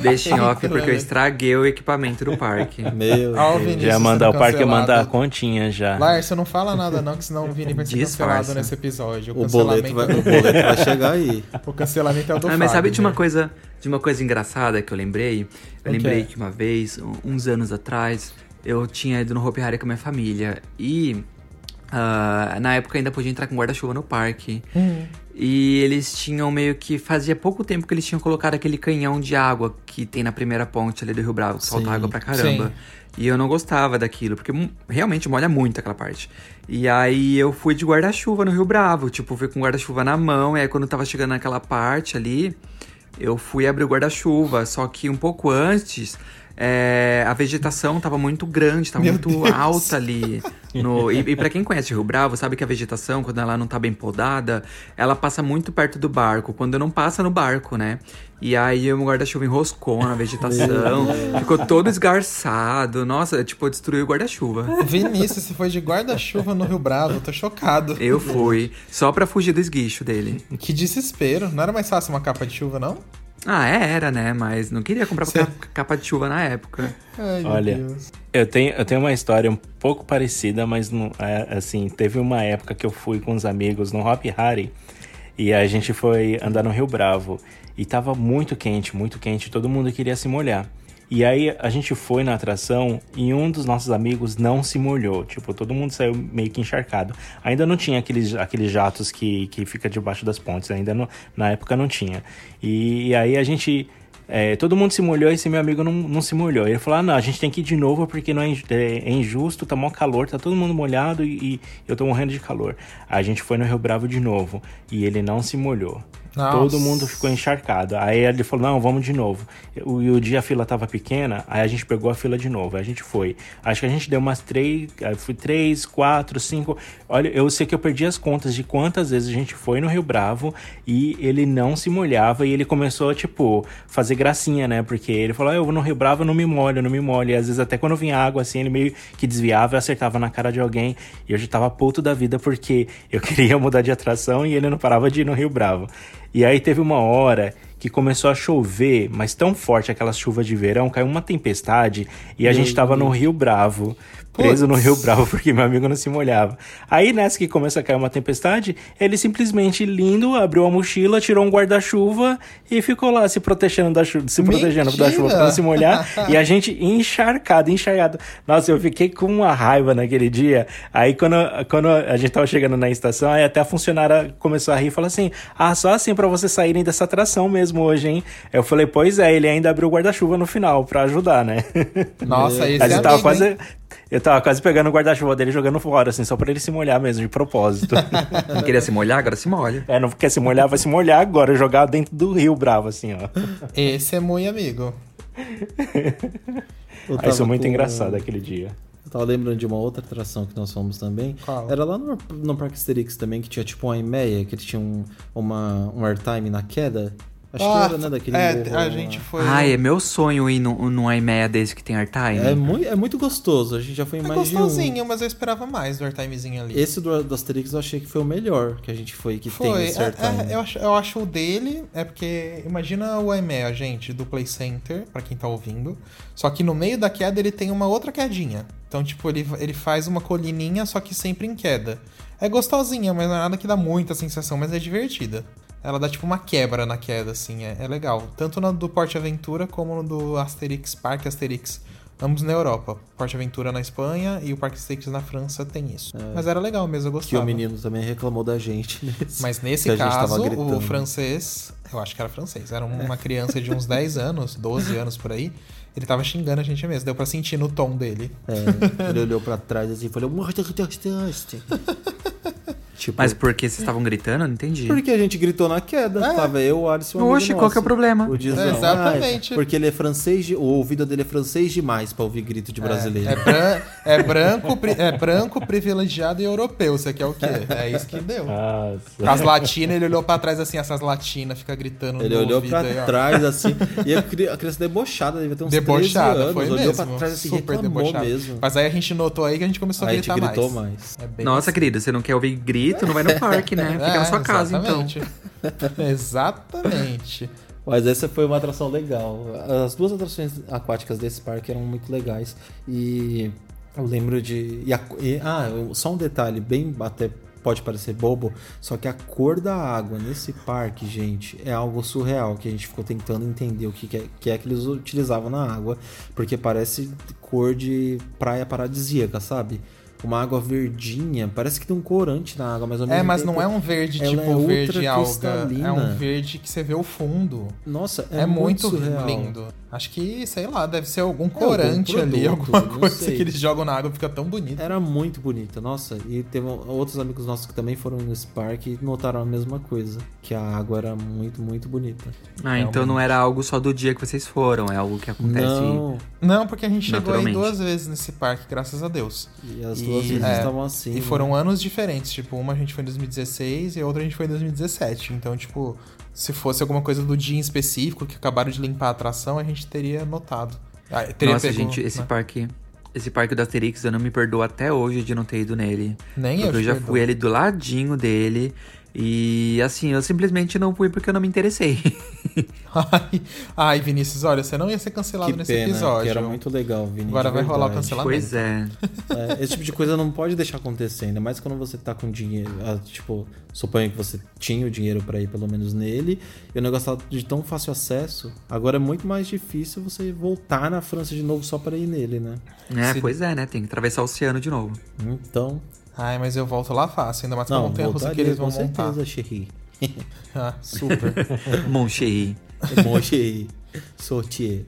deixa em off porque eu estraguei o equipamento do parque. Meu Deus. Já manda sendo o parque mandar a continha já. Lars, não fala nada não, que senão o Vini vai ser Disfarça. cancelado nesse episódio. O boleto, vai, o boleto vai chegar aí. o cancelamento é o do Ah, mas sabe de uma Fagner. coisa, de uma coisa engraçada que eu lembrei? Eu O lembrei que uma vez, uns anos atrás, eu tinha ido no Hopi Hari com a minha família e ah, na época ainda podia entrar com guarda-chuva no parque. Hum. E eles tinham meio que fazia pouco tempo que eles tinham colocado aquele canhão de água que tem na primeira ponte ali do Rio Bravo, que solta Sim, água pra caramba. sim. E eu não gostava daquilo, porque realmente molha muito aquela parte. E aí eu fui de guarda-chuva no Rio Bravo, tipo, fui com guarda-chuva na mão, e aí quando tava chegando naquela parte ali, eu fui abrir o guarda-chuva, só que um pouco antes, é, a vegetação tava muito grande, tava Meu muito Deus. alta ali. No, e, e para quem conhece o Rio Bravo, sabe que a vegetação, quando ela não tá bem podada, ela passa muito perto do barco, quando não passa no barco, né? E aí o guarda-chuva enroscou na vegetação, ficou todo esgarçado. Nossa, tipo, destruiu o guarda-chuva. Vinícius, você foi de guarda-chuva no Rio Bravo, tô chocado. Eu fui, só pra fugir do esguicho dele. Que desespero. Não era mais fácil uma capa de chuva, não? Ah, é, era, né? Mas não queria comprar Cê- capa de chuva na época. Ai, Olha. Eu tenho, eu tenho uma história um pouco parecida, mas não, é, assim, teve uma época que eu fui com os amigos no Hop Hari e a gente foi andar no Rio Bravo e tava muito quente, muito quente, todo mundo queria se molhar. E aí a gente foi na atração e um dos nossos amigos não se molhou. Tipo, todo mundo saiu meio que encharcado. Ainda não tinha aqueles, aqueles jatos que, que fica debaixo das pontes. Ainda não, na época não tinha. E, e aí a gente. é, todo mundo se molhou e esse meu amigo não, não se molhou. Ele falou: ah, não, a gente tem que ir de novo porque não é, é- é injusto, tá mó calor, tá todo mundo molhado e, e eu tô morrendo de calor. A gente foi no Rio Bravo de novo e ele não se molhou. Nossa. Todo mundo ficou encharcado. Aí ele falou: não, vamos de novo. E o dia a fila tava pequena, aí a gente pegou a fila de novo. Aí a gente foi. Acho que a gente deu umas três. Fui três, quatro, cinco. Olha, eu sei que eu perdi as contas de quantas vezes a gente foi no Rio Bravo e ele não se molhava e ele começou, tipo, fazer gracinha, né? Porque ele falou: ah, eu vou no Rio Bravo, não me molho, não me molho. E às vezes até quando vinha água, assim, ele meio que desviava e acertava na cara de alguém. E eu já tava puto da vida porque eu queria mudar de atração e ele não parava de ir no Rio Bravo. E aí teve uma hora que começou a chover, mas tão forte aquelas chuvas de verão, caiu uma tempestade e a gente tava no Rio Bravo, preso no. Rio Bravo porque meu amigo não se molhava. Aí nessa que começa a cair uma tempestade, ele simplesmente lindo abriu a mochila, tirou um guarda-chuva e ficou lá se protegendo da chuva, se protegendo da chuva pra não se molhar. e a gente encharcado, encharcado. Nossa, eu fiquei com uma raiva naquele dia. Aí quando, quando a gente tava chegando na estação, aí até a funcionária começou a rir e falou assim: Ah, só assim pra vocês saírem dessa atração mesmo hoje, hein? Eu falei, pois é, ele ainda abriu o guarda-chuva no final pra ajudar, né? Nossa, esse a é gente tava amigo, quase. hein? Eu tava quase pegando o guarda-chuva dele e jogando fora, assim, só pra ele se molhar mesmo, de propósito. Não queria se molhar, agora se molha. é, não quer se molhar, vai se molhar agora, jogar dentro do rio bravo, assim, ó. Esse é muito amigo. Aí isso tava é muito com- engraçado aquele dia. Eu tava lembrando de uma outra atração que nós fomos também. Qual? Era lá no, no Parque Asterix também, que tinha tipo uma EMEA, que ele tinha um, uma, um airtime na queda. Acho que era, né, daquele é, morro a lá. gente foi. Ai, é meu sonho ir num, num IMEA desse que tem airtime. É muito, é muito gostoso, a gente já foi em É mais de um. gostosinho, mas eu esperava mais do airtimezinho ali. Esse do, do Asterix eu achei que foi o melhor que a gente foi, que tem Foi, esse é, airtime. é, eu, acho, eu acho o dele, é porque imagina o IMEA, gente, do Play Center, pra quem tá ouvindo. Só que no meio da queda ele tem uma outra quedinha. Então, tipo, ele, ele faz uma colininha, só que sempre em queda. É gostosinha, mas não é nada que dá muita sensação, mas é divertida. Ela dá tipo uma quebra na queda, assim, é, é legal. Tanto no do Porte Aventura como no do Asterix, Parque Asterix. Ambos na Europa. Porte Aventura na Espanha e o Parque Stakes na França tem isso. Mas era legal mesmo, eu Que gostava. o menino também reclamou da gente. Nesse, Mas nesse que caso, o francês, eu acho que era francês, era uma criança de uns 10 anos, 12 anos por aí. Ele tava xingando a gente mesmo, deu pra sentir no tom dele. É, ele olhou pra trás assim e falou: "Morte, Tipo, Mas por que vocês estavam gritando? Eu Não entendi. porque a gente gritou na queda. É. Tava eu, o Alisson e amigo Oxe, qual que é o problema? O Dizão. É, exatamente. "Ai, porque ele é francês, de- o ouvido dele é francês demais pra ouvir grito de brasileiro. É, bran- é branco, pri- é branco, privilegiado e europeu. Você quer o quê? É isso que deu. Nossa. As latinas, ele olhou pra trás assim, essas latinas, fica gritando Ele no olhou ouvido pra aí, trás, assim, e a, cri- a criança debochada, devia ter uns Debochada, 13 anos, foi olhou mesmo. pra trás assim, super debochada. mesmo. Mas aí a gente notou aí que a gente começou a Aí a gente gritar gritou mais. mais. É Nossa, assim. querida, você não quer ouvir grito? Não vai no parque, né? Fica na É, sua casa, então. exatamente. exatamente. Mas essa foi uma atração legal. As duas atrações aquáticas desse parque eram muito legais. E eu lembro de. e a- e- ah, só um detalhe, bem até pode parecer bobo, só que a cor da água nesse parque, gente, é algo surreal. Que a gente ficou tentando entender o que, que, é, que é que eles utilizavam na água. Porque parece cor de praia paradisíaca, sabe? Uma água verdinha, parece que tem um corante na água, mas ao É, mesmo mas tempo- não é um verde ela tipo é verde alga. É um verde que você vê o fundo. Nossa, é, É, muito, surreal. lindo. Acho que, sei lá, deve ser algum algum corante ali, produto, alguma não coisa sei. que eles jogam na água e fica tão bonito. Era muito bonita, nossa. E teve outros amigos nossos que também foram nesse parque e notaram a mesma coisa. Que a água era muito, muito bonita. Ah, então não era algo só do dia que vocês foram, é algo que acontece. Não. Não, porque a gente chegou aí duas vezes nesse parque, graças a Deus. E as E, duas vezes é, estavam assim. E foram anos diferentes. Tipo, uma a gente foi em 2016 e a outra a gente foi em 2017. Então, tipo, se fosse alguma coisa do dia em específico, que acabaram de limpar a atração, a gente teria notado. Ah, teria Nossa, pego, gente, esse né? parque. Esse parque do Asterix, eu não me perdoo até hoje de não ter ido nele. Nem porque eu eu te já fui ali do ladinho dele. E assim, eu simplesmente não fui porque eu não me interessei. Ai, ai, Vinícius, olha, você não ia ser cancelado Que nesse pena, episódio. que era muito legal, Vini. Agora vai rolar o cancelamento. pois é. É, esse tipo de coisa não pode deixar acontecer, ainda mais quando você tá com dinheiro. ah, Tipo, suponho que você tinha o dinheiro pra ir pelo menos nele, e o negócio tá de tão fácil acesso. Agora é muito mais difícil você voltar na França de novo só pra ir nele, né? É, Se- pois é, né? Tem que atravessar o oceano de novo. Então. Ai, mas eu volto lá fácil, ainda mais com a montanha russa que eles vão com montar. certeza, Cherry. Ah, super. Mon chéri. Mon Cherry. Sortier.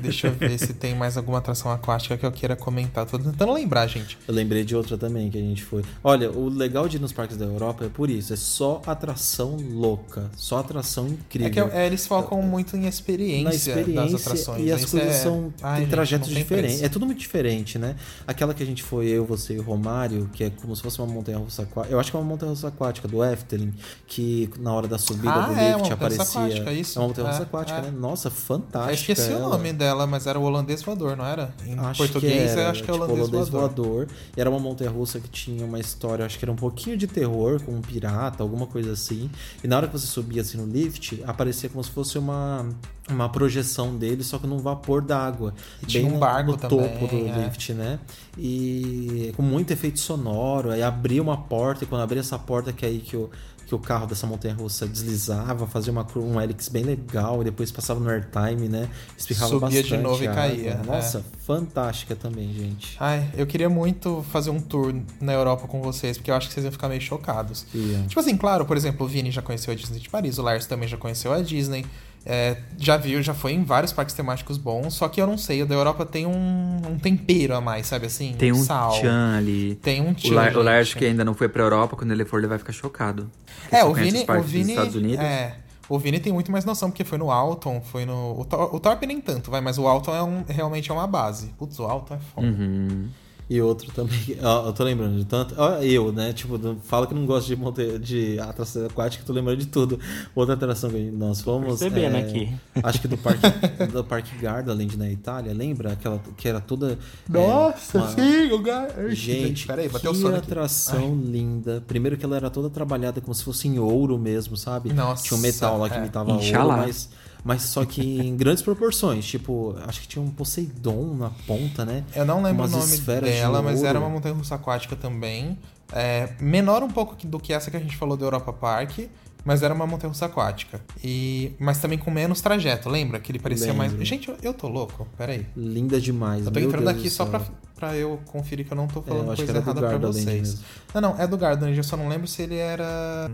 Deixa eu ver se tem mais alguma atração aquática que eu queira comentar. Tô tentando lembrar, gente. Eu lembrei de outra também que a gente foi. Olha, o legal de ir nos parques da Europa é por isso. É só atração louca. Só atração incrível. É que é, eles focam muito em experiência, na experiência das atrações. e as coisas é- são Ai, tem gente, trajetos tem diferentes. preço. É tudo muito diferente, né? Aquela que a gente foi eu, você e o Romário, que é como se fosse uma montanha russa aquática. Eu acho que é uma montanha russa aquática do Efteling, que na hora da subida Ah, do é, uma lift montanha russa aparecia. aquática, isso. É uma montanha russa É, aquática, é. né? Nossa, fantástica. Eu esqueci o ela. Nome dela, mas era o holandês voador, não era? Em Acho português, que era, eu acho que é o tipo, holandês, voador. voador. E era uma montanha russa que tinha uma história, acho que era um pouquinho de terror, com um pirata, alguma coisa assim. E na hora que você subia assim no lift, aparecia como se fosse uma, uma projeção dele, só que num vapor d'água. E tinha Bem um barco no também, topo do é. lift, né? E com muito efeito sonoro. Aí abria uma porta, e quando abria essa porta, que é aí que o, que o carro dessa montanha russa deslizava, fazia uma, um helix bem legal, e depois passava no airtime, né? Espirrava Subia de bastante novo e caía, Nossa, é. fantástica também, gente. Ai, eu queria muito fazer um tour na Europa com vocês, porque eu acho que vocês iam ficar meio chocados. Ia. Tipo assim, claro, por exemplo, o Vini já conheceu a Disney de Paris, o Lars também já conheceu a Disney. É, já viu, já foi em vários parques temáticos bons, só que eu não sei, o da Europa tem um, um tempero a mais, sabe assim? Tem um sal. tchan ali. Tem um O, tchan, Lar, o Lars que ainda não foi pra Europa, quando ele for, ele vai ficar chocado. É, o Vini, o Vini, Estados Unidos. é, o Vini tem muito mais noção, porque foi no Alton, foi no... O, Tor- o Torp nem tanto, vai, mas o Alton é um, realmente é uma base. Putz, o Alton é foda. Uhum. E outro também, ó, eu tô lembrando de tanto. ó, eu, né? Tipo, fala que não gosto de, monte, de atração aquática, tô lembrando de tudo. Outra atração que nós fomos. Percebendo é, aqui. Acho que do Parque, do Parque Gardaland na Itália, lembra? Aquela que era toda. é, Nossa, uma- sim, o gar... Gente, peraí, bateu o que aqui. atração linda. Primeiro que ela era toda trabalhada como se fosse em ouro mesmo, sabe? Nossa, Tinha um metal lá que é. imitava ouro, Inxalá. mas, mas só que em grandes proporções. Tipo, acho que tinha um Poseidon na ponta, né? Eu não lembro o nome esferas de dela, mas era uma montanha russa aquática também. É, menor um pouco do que essa que a gente falou do Europa Park, Mas era uma montanha-russa aquática. E... Mas também com menos trajeto, lembra? Que ele parecia Lembro. mais... Gente, eu, eu tô louco, peraí. Linda demais. Eu tô entrando aqui só pra, pra eu conferir que eu não tô É, falando que coisa errada pra vocês. Não, não, é do Gardaland, eu só não lembro se ele era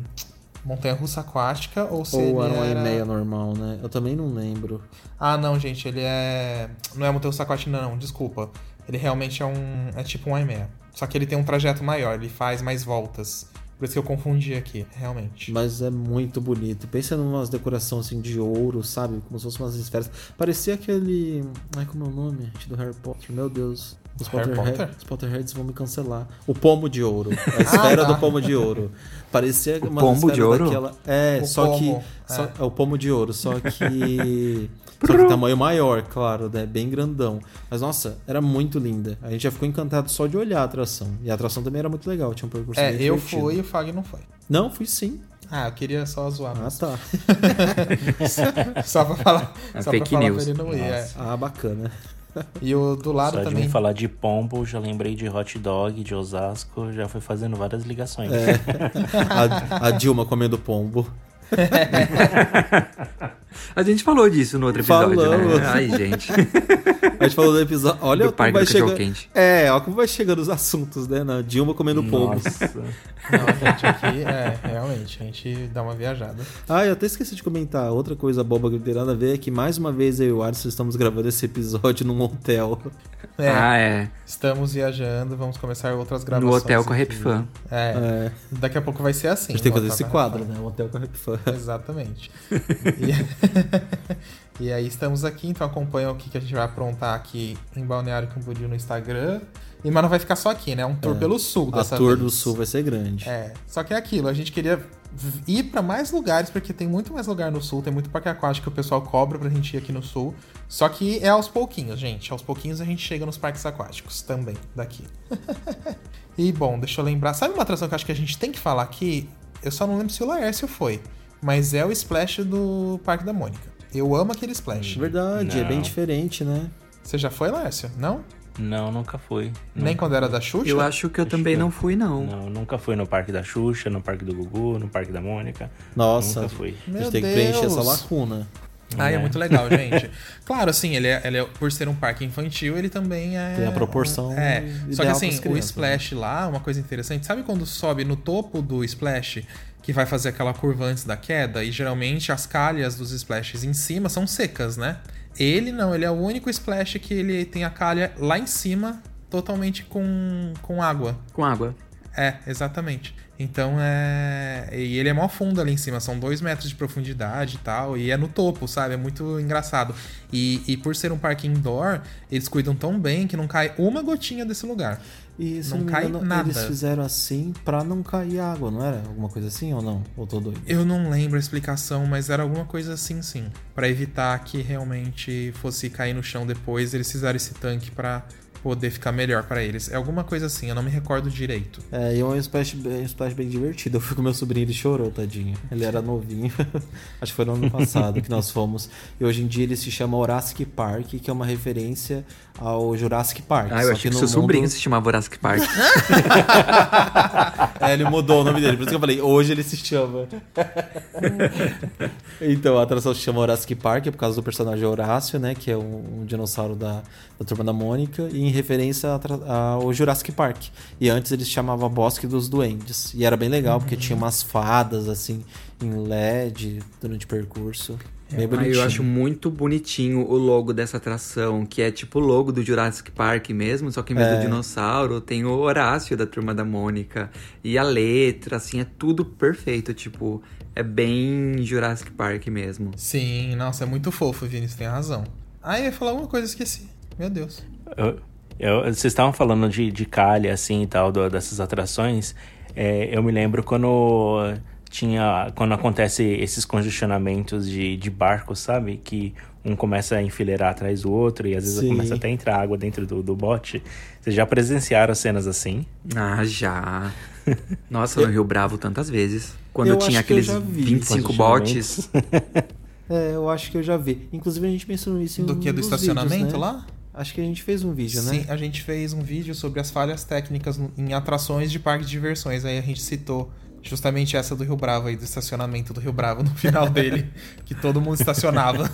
montanha-russa aquática ou se Ou era uma era... e-meia normal, né? Eu também não lembro. Ah, não, gente, ele é... Não é montanha-russa aquática, não, desculpa. Ele realmente é um... É tipo um e-meia. Só que ele tem um trajeto maior, ele faz mais voltas. Por isso que eu confundi aqui, realmente. Mas é muito bonito. Pensa numas decorações assim de ouro, sabe? Como se fossem umas esferas. Parecia aquele. Ai, como é o nome? gente, Do Harry Potter, meu Deus. Os, Harry Potter? os Potterheads vão me cancelar. O pomo de ouro. A esfera tá. do pomo de ouro. Parecia uma pombo de ouro? daquela. É, O só pomo, que. só- é. é o pomo de ouro, só que. Só que tamanho maior, claro, né? Bem grandão. Mas nossa, era muito linda. A gente já ficou encantado só de olhar a atração. E a atração também era muito legal, tinha um percurso É, eu divertido. fui e o Fag não foi. Não, fui sim. Ah, eu queria só zoar. Ah, tá. só pra falar, É só fake pra falar news. pra ele não ir. é. Ah, bacana. E o do lado Só de também. me falar de pombo, já lembrei de hot dog, de Osasco, já fui fazendo várias ligações. É. A, a Dilma comendo pombo. A gente falou disso no outro episódio, Falamos. né? Ai, gente. A gente falou do episódio. Olha Do como vai do chegando. Cachorro-Quente. É, olha como vai chegando os assuntos, né? Na Dilma comendo pombo. Nossa. Não, gente, aqui é, realmente, a gente dá uma viajada. Ah, eu até esqueci de comentar. Outra coisa boba que não tem nada a ver é que mais uma vez eu e o Alisson estamos gravando esse episódio num hotel. É, Ah, é. estamos viajando, vamos começar outras No gravações. hotel com a aqui. Rap Fan. É, É, daqui a pouco vai ser assim. a gente tem que o fazer esse quadro, né? Um hotel com a Rap Fan. Exatamente. E... e aí estamos aqui, então acompanha o que que a gente vai aprontar aqui em Balneário Camboriú no Instagram. E, mas não vai ficar só aqui, né? É um tour pelo sul A dessa tour vez. do sul vai ser grande. É, só que é aquilo, a gente queria ir pra mais lugares, porque tem muito mais lugar no sul, tem muito parque aquático que o pessoal cobra pra gente ir aqui no sul. Só que é aos pouquinhos, gente. Aos pouquinhos a gente chega nos parques aquáticos também, daqui. e bom, deixa eu lembrar. Sabe uma atração que eu acho que a gente tem que falar aqui? Eu só não lembro se o Laércio foi. Mas é o Splash do Parque da Mônica. Eu amo aquele Splash. Verdade, é bem Não. diferente, né? Você já foi, Laércio? Não? Não, nunca fui. Nem Nunca quando era da Xuxa? Eu acho que eu também não fui, não. Não, nunca fui no Parque da Xuxa, no Parque do Gugu, no Parque da Mônica. Nossa, Nunca fui. a Meu gente tem que preencher essa Deus. lacuna. Ah, é É. muito legal, gente. Claro, assim, ele é, ele é- por ser um parque infantil, ele também é. Tem a proporção É. Só que assim, o crianças, splash lá, uma coisa interessante, sabe quando sobe no topo do splash, que vai fazer aquela curva antes da queda? E geralmente as calhas dos splashes em cima são secas, né? Ele não, ele é o único splash que ele tem a calha lá em cima, totalmente com, com água. Com água. É, exatamente. Então é. E ele é mó fundo ali em cima, são dois metros de profundidade e tal. E é no topo, sabe? É muito engraçado. E, e por ser um parque indoor, eles cuidam tão bem que não cai uma gotinha desse lugar. E se Não não, cai engano, nada. eles fizeram assim pra não cair água, não era? Alguma coisa assim ou não? Ou tô doido? Eu não lembro a explicação, mas era alguma coisa assim, sim. Pra evitar que realmente fosse cair no chão depois, eles fizeram esse tanque pra poder ficar melhor pra eles. É alguma coisa assim, eu não me recordo direito. É, e é um splash, bem- um splash bem divertido. Eu fui com meu sobrinho, ele chorou, tadinho. Ele era novinho. Acho que foi no ano passado que nós fomos. E hoje em dia ele se chama Jurassic Park, que é uma referência ao Jurassic Park. Ah, eu achei que no seu sobrinho mundo- se chamava Jurassic Park. É, ele mudou o nome dele, por isso que eu falei, hoje ele se chama. então, a atração se chama Jurassic Park, é por causa do personagem Horácio, né? Que é um, um dinossauro da, da turma da Mônica, e em referência ao Jurassic Park. E antes ele se chamava Bosque dos Duendes. E era bem legal, porque tinha umas fadas, assim, em LED durante o percurso. Bem Ah, bonitinho. eu acho muito bonitinho o logo dessa atração, que é tipo o logo do Jurassic Park mesmo, só que em vez É. do dinossauro tem o Horácio da Turma da Mônica. E a letra, assim, é tudo perfeito, tipo, é bem Jurassic Park mesmo. Sim, nossa, é muito fofo, você tem razão. Ah, eu ia falar uma coisa, esqueci. Meu Deus. Eu- eu- vocês estavam falando de, de calha, assim, e tal, do- dessas atrações. É, eu me lembro quando tinha... Quando acontece esses congestionamentos de, de barcos, sabe? Que um começa a enfileirar atrás do outro e às vezes Sim. começa até a entrar água dentro do, do bote. Vocês já presenciaram cenas assim? Ah, já. Nossa, no Rio Bravo tantas vezes. Quando Eu tinha acho que eu aqueles já vi 25 botes. É, eu acho que eu já vi. Inclusive a gente mencionou isso em Do um que? Do dos estacionamento vídeos, né? lá? Acho que a gente fez um vídeo, Sim, né? a gente fez um vídeo sobre as falhas técnicas em atrações de parques de diversões. Aí a gente citou Justamente essa do Rio Bravo aí, do estacionamento do Rio Bravo no final dele, que todo mundo estacionava.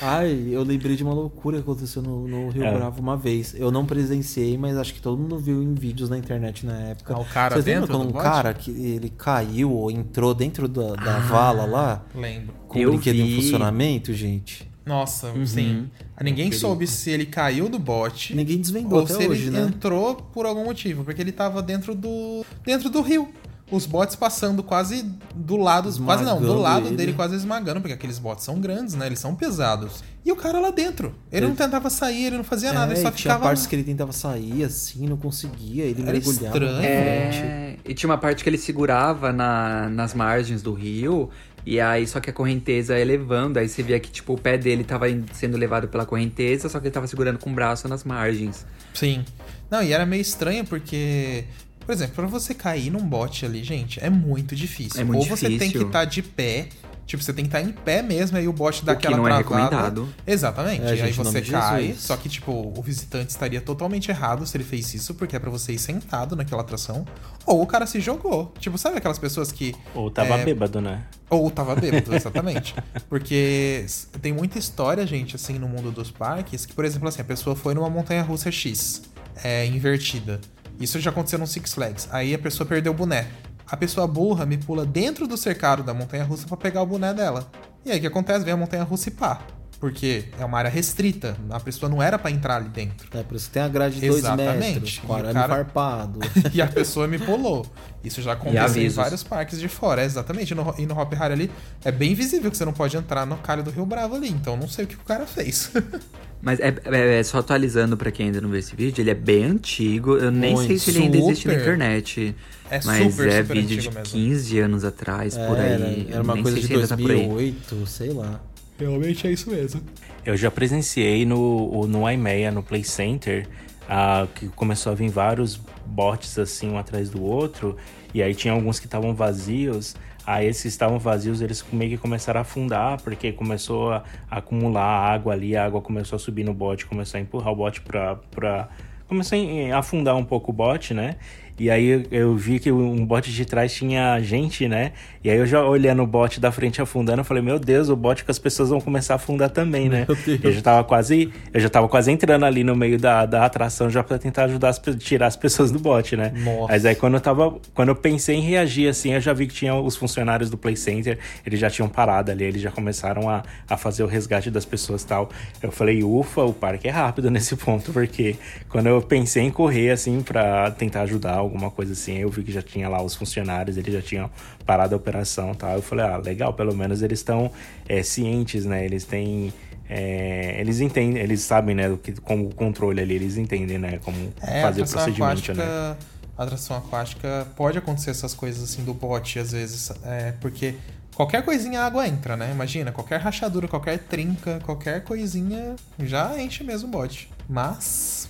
Ai, eu lembrei de uma loucura que aconteceu no, no Rio É. Bravo uma vez. Eu não presenciei, mas acho que todo mundo viu em vídeos na internet na época. Ah, o cara Vocês lembram dentro quando do um bote? cara que ele caiu ou entrou dentro da, da vala lá? Lembro. Com Eu o brinquedo vi. em funcionamento, gente? Nossa, Uhum. sim. Ninguém perigo. soube se ele caiu do bote. Ninguém desvendou ou até se hoje, ele né? entrou por algum motivo, porque ele tava dentro do dentro do rio. Os botes passando quase do lado, quase não, do Esmagando lado ele. dele quase esmagando, porque aqueles botes são grandes, né? Eles são pesados. E o cara lá dentro. Ele, não tentava sair, ele não fazia nada, ele É, só e tinha ficava partes que ele tentava sair assim, não conseguia, ele Era mergulhava. estranho. É, e tinha uma parte que ele segurava na, nas margens do rio, e aí só que a correnteza ia levando, aí você via que tipo o pé dele tava sendo levado pela correnteza, só que ele tava segurando com o braço nas margens. Sim. Não, e era meio estranho porque, por exemplo, pra você cair num bote ali, gente, é muito difícil. É muito Ou você tem que difícil. estar de pé, tipo, você tem que estar em pé mesmo, aí o bote dá O que aquela não é travada. recomendado. Exatamente. É, e aí você cai, Jesus. só que, tipo, o visitante estaria totalmente errado se ele fez isso, porque é pra você ir sentado naquela atração. Ou o cara se jogou. Tipo, sabe aquelas pessoas que. Ou tava é, bêbado, né? ou tava bêbado, exatamente. Porque tem muita história, gente, assim, no mundo dos parques, que, por exemplo, assim, a pessoa foi numa montanha russa X, é, invertida. Isso já aconteceu no Six Flags. Aí a pessoa perdeu o boné. A pessoa burra me pula dentro do cercado da montanha russa pra pegar o boné dela. E aí o que acontece? Vem a montanha russa e pá. Porque é uma área restrita. A pessoa não era pra entrar ali dentro. É, por isso que tem a grade de 2 Exatamente. metros, E com arame cara- farpado. e a pessoa me pulou. Isso já aconteceu em vários parques de fora, é, exatamente. E no, e no Hop Harry ali é bem visível que você não pode entrar no calho do Rio Bravo ali. Então não sei o que o cara fez. Mas é, é- é só atualizando pra quem ainda não viu esse vídeo, ele é bem antigo, eu nem Muito. sei se ele ainda existe na internet. É mas super, é super vídeo de mesmo. 15 anos atrás, por É, aí. era, era uma coisa de se ainda tá por aí. 2008, sei lá. Realmente é isso mesmo. Eu já presenciei no, no IMEA, no Play Center, ah, que começou a vir vários bots assim, um atrás do outro, e aí tinha alguns que estavam vazios. Aí esses que estavam vazios, eles meio que começaram a afundar, porque começou a acumular água ali, a água começou a subir no bote, começou a empurrar o bote pra. pra... Começou a afundar um pouco o bote, né? E aí eu- vi que um bote de trás tinha gente, né? E aí eu já olhando o bote da frente afundando, eu falei, meu Deus, o bote que as pessoas vão começar a afundar também, né? Eu já tava quase, eu já tava quase entrando ali no meio da, da atração já pra tentar ajudar as, tirar as pessoas do bote, né? Nossa. Mas aí quando eu tava, quando eu pensei em reagir assim, eu já vi que tinha os funcionários do Play Center, eles já tinham parado ali, eles já começaram a, a fazer o resgate das pessoas e tal. Eu falei, ufa, o parque é rápido nesse ponto, porque quando eu pensei em correr assim pra tentar ajudar alguma coisa assim, eu vi que já tinha lá os funcionários, eles já tinham parado a operação e tal. Eu falei, ah, legal, pelo menos eles estão é, cientes, né? Eles têm. é, eles entendem, eles sabem, né, que, como o controle ali, eles entendem, né, como É, fazer o procedimento, aquática, né? atração aquática pode acontecer essas coisas assim do bote às vezes, é, porque qualquer coisinha a água entra, né? Imagina, qualquer rachadura, qualquer trinca, qualquer coisinha já enche mesmo o bote. Mas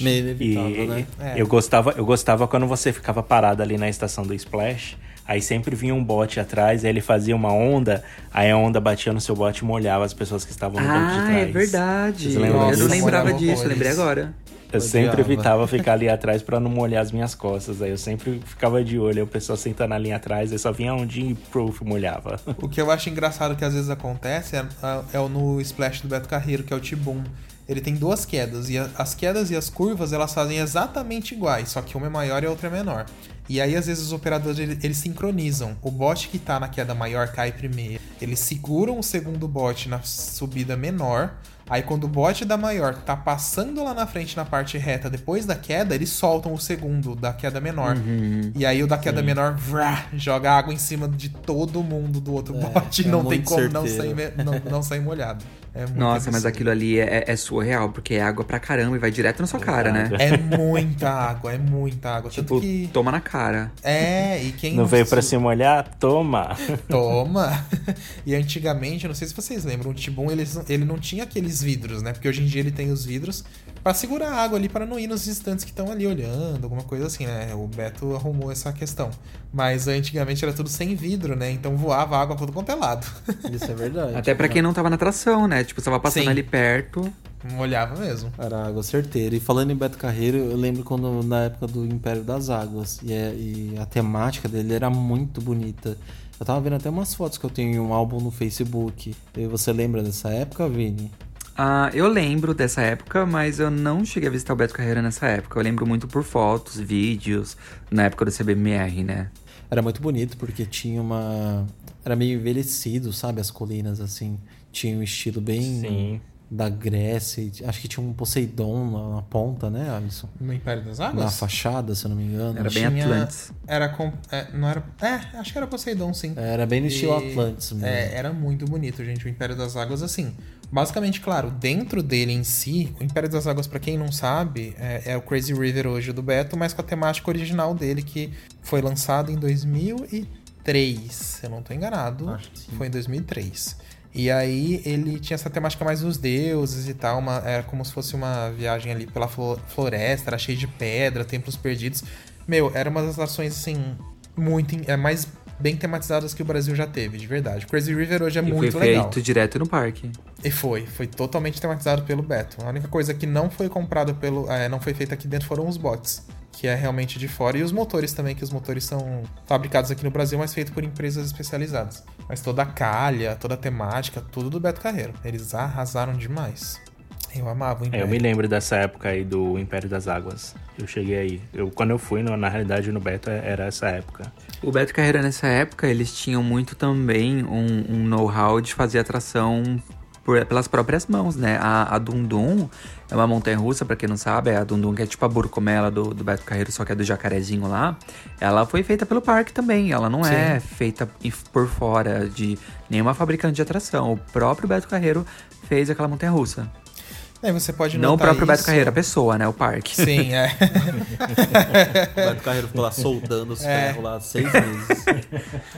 Meio E inevitável, né? É. eu gostava, eu gostava quando você ficava parado ali na estação do Splash, aí sempre vinha um bote atrás, aí ele fazia uma onda, aí a onda batia no seu bote e molhava as pessoas que estavam no banco de Ah, trás. é verdade. Eu não disso? lembrava disso, lembrei agora. Eu sempre evitava ficar ali atrás pra não molhar as minhas costas. Aí eu sempre ficava de olho, aí o pessoal sentando na linha atrás, aí só vinha a ondinha e proof molhava. O que eu acho engraçado que às vezes acontece é, é o no splash do Beto Carreiro, que é o Tibum. Ele tem duas quedas, e a- as quedas e as curvas elas fazem exatamente iguais, só que uma é maior e a outra é menor. E aí, às vezes, os operadores eles, eles sincronizam. O bote que tá na queda maior cai primeiro. Eles seguram o segundo bote na subida menor. Aí, quando o bote da maior tá passando lá na frente na parte reta depois da queda, eles soltam o segundo da queda menor. E aí, o da queda menor vrá, joga água em cima de todo mundo do outro bote. é não tem como não certeiro. sair, me- não, não sair molhado. É muito Nossa, mas aquilo ali é, é surreal, porque é água pra caramba e vai direto na sua cara, né? É muita água, é muita água. Tanto Tipo, que. toma na cara. É, e quem Não veio pra se molhar? Toma! Toma! E antigamente, não sei se vocês lembram, o Tibum ele, ele não tinha aqueles vidros, né? Porque hoje em dia ele tem os vidros pra segurar a água ali para não ir nos visitantes que estão ali olhando, alguma coisa assim, né? O Beto arrumou essa questão. Mas antigamente era tudo sem vidro, né? Então voava água por todo quanto é lado. Isso é verdade. Até pra quem não tava na atração, né? Tipo, você tava passando Sim. ali perto. molhava mesmo. Era água certeira. E falando em Beto Carreiro, eu lembro quando na época do Império das Águas. E, é- e a temática dele era muito bonita. Eu tava vendo até umas fotos que eu tenho em um álbum no Facebook. E você lembra dessa época, Vini? Ah, eu lembro dessa época, mas eu não cheguei a visitar o Beto Carreira nessa época. Eu lembro muito por fotos, vídeos, na época do CBMR, né? Era muito bonito porque tinha uma. Era meio envelhecido, sabe? As colinas, assim. Tinha um estilo bem Sim. da Grécia. Acho que tinha um Poseidon na, na ponta, né, Alisson? No Império das Águas? Na fachada, se eu não me engano. Era bem Tinha- Atlantis. Era com. é, não era. É, acho que era Poseidon, sim. Era bem no estilo E- Atlantis mesmo. É, era muito bonito, gente, o Império das Águas, assim. Basicamente, claro, dentro dele em si, o Império das Águas, pra quem não sabe, é, é o Crazy River hoje do Beto, mas com a temática original dele, que foi lançado em 2003, se eu não tô enganado. Acho que sim. Foi em 2003. E aí ele tinha essa temática mais dos deuses e tal, uma, era como se fosse uma viagem ali pela flo- floresta, era cheio de pedra, templos perdidos. Meu, era uma das atrações, assim, muito. É mais bem tematizadas que o Brasil já teve, de verdade. Crazy River hoje é e muito foi legal. feito direto no parque. E foi, foi totalmente tematizado pelo Beto. A única coisa que não foi comprada pelo. é, não foi feita aqui dentro foram os bots. Que é realmente de fora. E os motores também, que os motores são fabricados aqui no Brasil, mas feitos por empresas especializadas. Mas toda a calha, toda a temática, tudo do Beto Carreiro. Eles arrasaram demais. Eu amava o É, Império. eu me lembro dessa época aí do Império das Águas. Eu cheguei aí. Eu, quando eu fui, no- na realidade, no Beto, é- era essa época. O Beto Carreira, nessa época, eles tinham muito também um, um know-how de fazer atração por- pelas próprias mãos, né? A, a Dundum é uma montanha russa, pra quem não sabe, é a Dundum, que é tipo a Burcomela do, do Beto Carreiro, só que é do jacarezinho lá. Ela foi feita pelo parque também, ela não é feita em- por fora de nenhuma fabricante de atração. O próprio Beto Carreiro fez aquela montanha russa. Aí você pode Não o próprio Beto isso- Carreiro, a pessoa, né? O parque. Sim, é. O Beto Carreiro ficou lá soldando os É. ferros lá seis meses.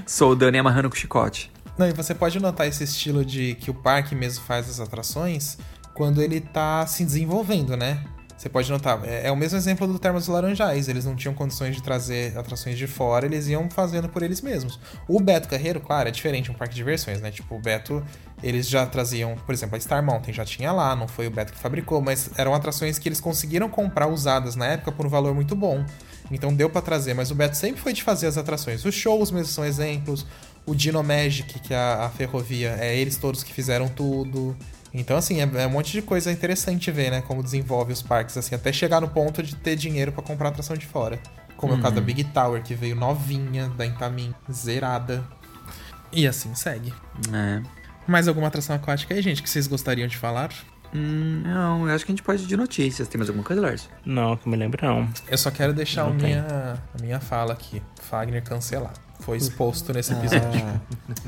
Soldando e amarrando com chicote. Não, e você pode notar esse estilo de que o parque mesmo faz as atrações quando ele tá se desenvolvendo, né? Você pode notar, é, é o mesmo exemplo do Termas dos Laranjais. Eles não tinham condições de trazer atrações de fora, eles iam fazendo por eles mesmos. O Beto Carreiro, claro, é diferente, um parque de diversões, né? Tipo, o Beto, eles já traziam, por exemplo, a Star Mountain já tinha lá, não foi o Beto que fabricou, mas eram atrações que eles conseguiram comprar usadas na época por um valor muito bom. Então deu pra trazer, mas o Beto sempre foi de fazer as atrações. Os shows mesmo são exemplos. O Dino Magic, que é a, a ferrovia, é eles todos que fizeram tudo. Então, assim, é, é um monte de coisa interessante ver, né? Como desenvolve os parques, assim, até chegar no ponto de ter dinheiro pra comprar atração de fora. Como é o caso da Big Tower, que veio novinha da Intamin, zerada. E assim segue. É. Mais alguma atração aquática aí, gente, que vocês gostariam de falar? Hum, não, eu acho que a gente pode ir de notícias. Tem mais alguma coisa, Lars? Não, que eu me lembro, não. Eu só quero deixar a minha, a minha fala aqui. Fagner cancelar. Foi exposto nesse episódio. Ah,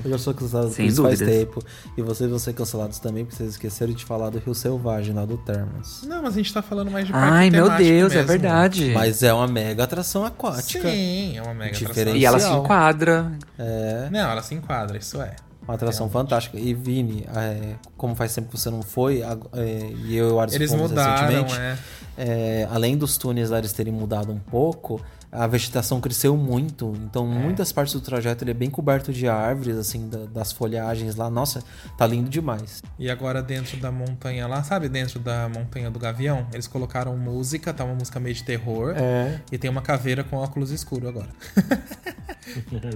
eu já sou cancelado Sem isso faz tempo. E vocês vão ser cancelados também, porque vocês esqueceram de falar do Rio Selvagem lá do Termas. Não, mas a gente tá falando mais de parque Ai, meu Deus, é mesmo. verdade. Mas é uma mega atração aquática. Sim, é uma mega atração. E ela se enquadra. É, Não, ela se enquadra, isso é. uma atração fantástica. E Vini, é, como faz tempo que você não foi, é, e eu e o Alisson Eles mudaram, recentemente, é. é, além dos túneis lá eles terem mudado um pouco, a vegetação cresceu muito. Então, É. muitas partes do trajeto ele é bem coberto de árvores, assim, da- das folhagens lá. Nossa, tá lindo demais. E agora dentro da montanha lá, sabe? Dentro da montanha do Gavião, eles colocaram música, tá uma música meio de terror. É. E tem uma caveira com óculos escuro agora.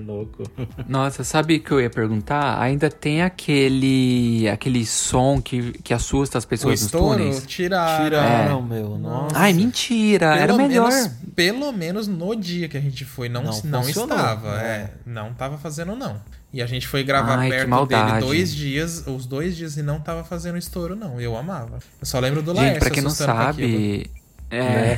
Louco. Nossa, sabe o que eu ia perguntar? Ainda tem aquele aquele som que, que assusta as O pessoas nos estouro túneis? tiraram. Tiraram, É. meu. Nossa. Ai, mentira! Era o melhor. Menos, pelo menos no dia que a gente foi, não, Não não, estava. né? É, não tava fazendo, não. E a gente foi gravar Ai, perto dele dois dias, os dois dias, e não tava fazendo estouro, não. Eu amava. Eu só lembro do Gente, Laércio pra quem não sabe. É.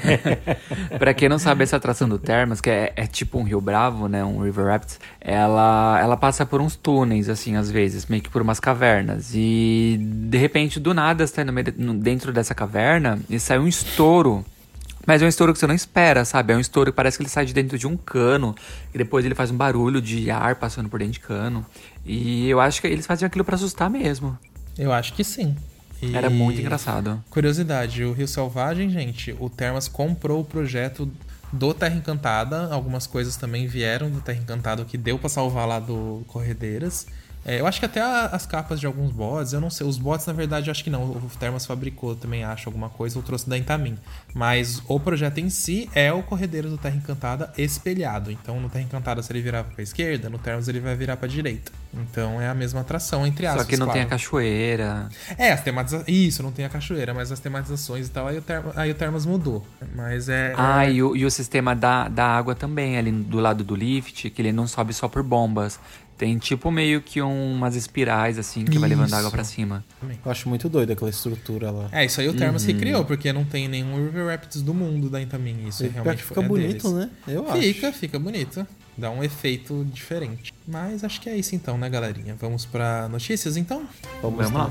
pra quem não sabe, essa atração do Termas, que é, é tipo um Rio Bravo, né? Um River Rapids, ela, ela passa por uns túneis, assim, às vezes, meio que por umas cavernas. E de repente, do nada, você tá no meio- dentro dessa caverna e sai um estouro. Mas é um estouro que você não espera, sabe? É um estouro que parece que ele sai de dentro de um cano. E depois ele faz um barulho de ar passando por dentro de cano. E eu acho que eles faziam aquilo pra assustar mesmo. Eu acho que sim. E- Era muito engraçado. Curiosidade, o Rio Selvagem, gente, o Termas comprou o projeto do Terra Encantada. Algumas coisas também vieram do Terra Encantada, que deu pra salvar lá do Corredeiras. É, eu acho que até a- as capas de alguns bots, eu não sei. Os bots, na verdade, eu acho que não. O Termas fabricou, também acho alguma coisa, ou trouxe da Intamin. Mas o projeto em si é o Corredeiros do Terra Encantada espelhado. Então, no Terra Encantada, se ele virar pra esquerda, no Termas ele vai virar pra direita. Então, é a mesma atração, entre aspas. Só que não tem a cachoeira. É, as tematizações. Isso, não tem a cachoeira, mas as tematizações e tal, aí o, Terma- aí o Termas mudou. Mas é. Ah, é... e o, e o sistema da, da água também, ali do lado do lift, que ele não sobe só por bombas. Tem tipo meio que um- umas espirais, assim, que vai levando Isso. água pra cima. Eu acho muito doido aquela estrutura lá. É, isso aí o Termas Uhum. que criou, porque não tem nenhum River Rapids do mundo da Intamin. Isso E realmente fica é bonito, deles. né? Eu acho. Fica, fica bonito. Dá um efeito diferente. Mas acho que é isso então, né, galerinha? Vamos pra notícias então? Vamos, Vamos lá.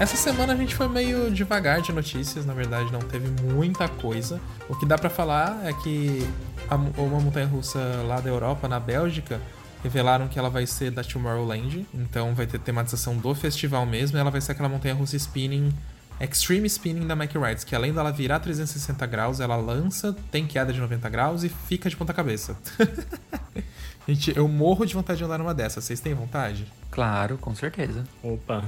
Essa semana a gente foi meio devagar de notícias, na verdade não teve muita coisa. O que dá pra falar é que a- uma montanha russa lá da Europa, na Bélgica, revelaram que ela vai ser da Tomorrowland, então vai ter tematização do festival mesmo, e ela vai ser aquela montanha russa spinning Extreme Spinning da Mack Rides, que além dela virar 360 graus, ela lança, tem queda de 90 graus e fica de ponta cabeça. Gente, eu morro de vontade de andar numa dessas. Vocês têm vontade? Claro, com certeza. Opa,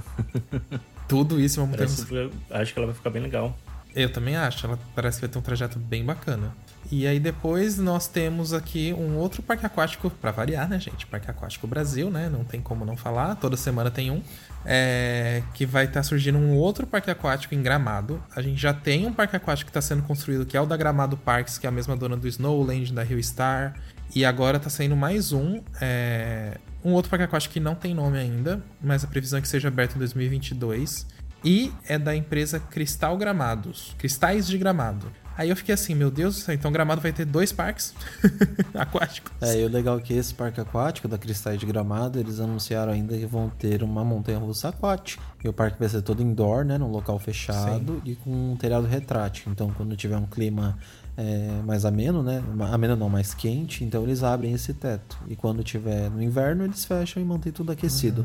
Tudo isso é uma montanha parece, acho que ela vai ficar bem legal. Eu também acho, ela parece que vai ter um trajeto bem bacana. E aí depois nós temos aqui um outro parque aquático, pra variar, né, gente? Parque Aquático Brasil, né? Não tem como não falar, toda semana tem um. É, que vai estar surgindo um outro parque aquático em Gramado. A gente já tem um parque aquático que está sendo construído, que é o da Gramado Parks, que é a mesma dona do Snowland, da Rio Star. E agora tá saindo mais um. é, um outro parque aquático que não tem nome ainda, mas a previsão é que seja aberto em 2022. E é da empresa Cristal Gramados. Cristais de Gramado. Aí eu fiquei assim, meu Deus então Gramado vai ter dois parques aquáticos. É, e o legal é que esse parque aquático da Cristais de Gramado, eles anunciaram ainda que vão ter uma montanha russa aquática. E o parque vai ser todo indoor, né? Num local fechado e com um telhado retrátil. Então, quando tiver um clima é, mais ameno, né? Ameno não, mais quente, então eles abrem esse teto. E quando tiver no inverno, eles fecham e mantém tudo aquecido.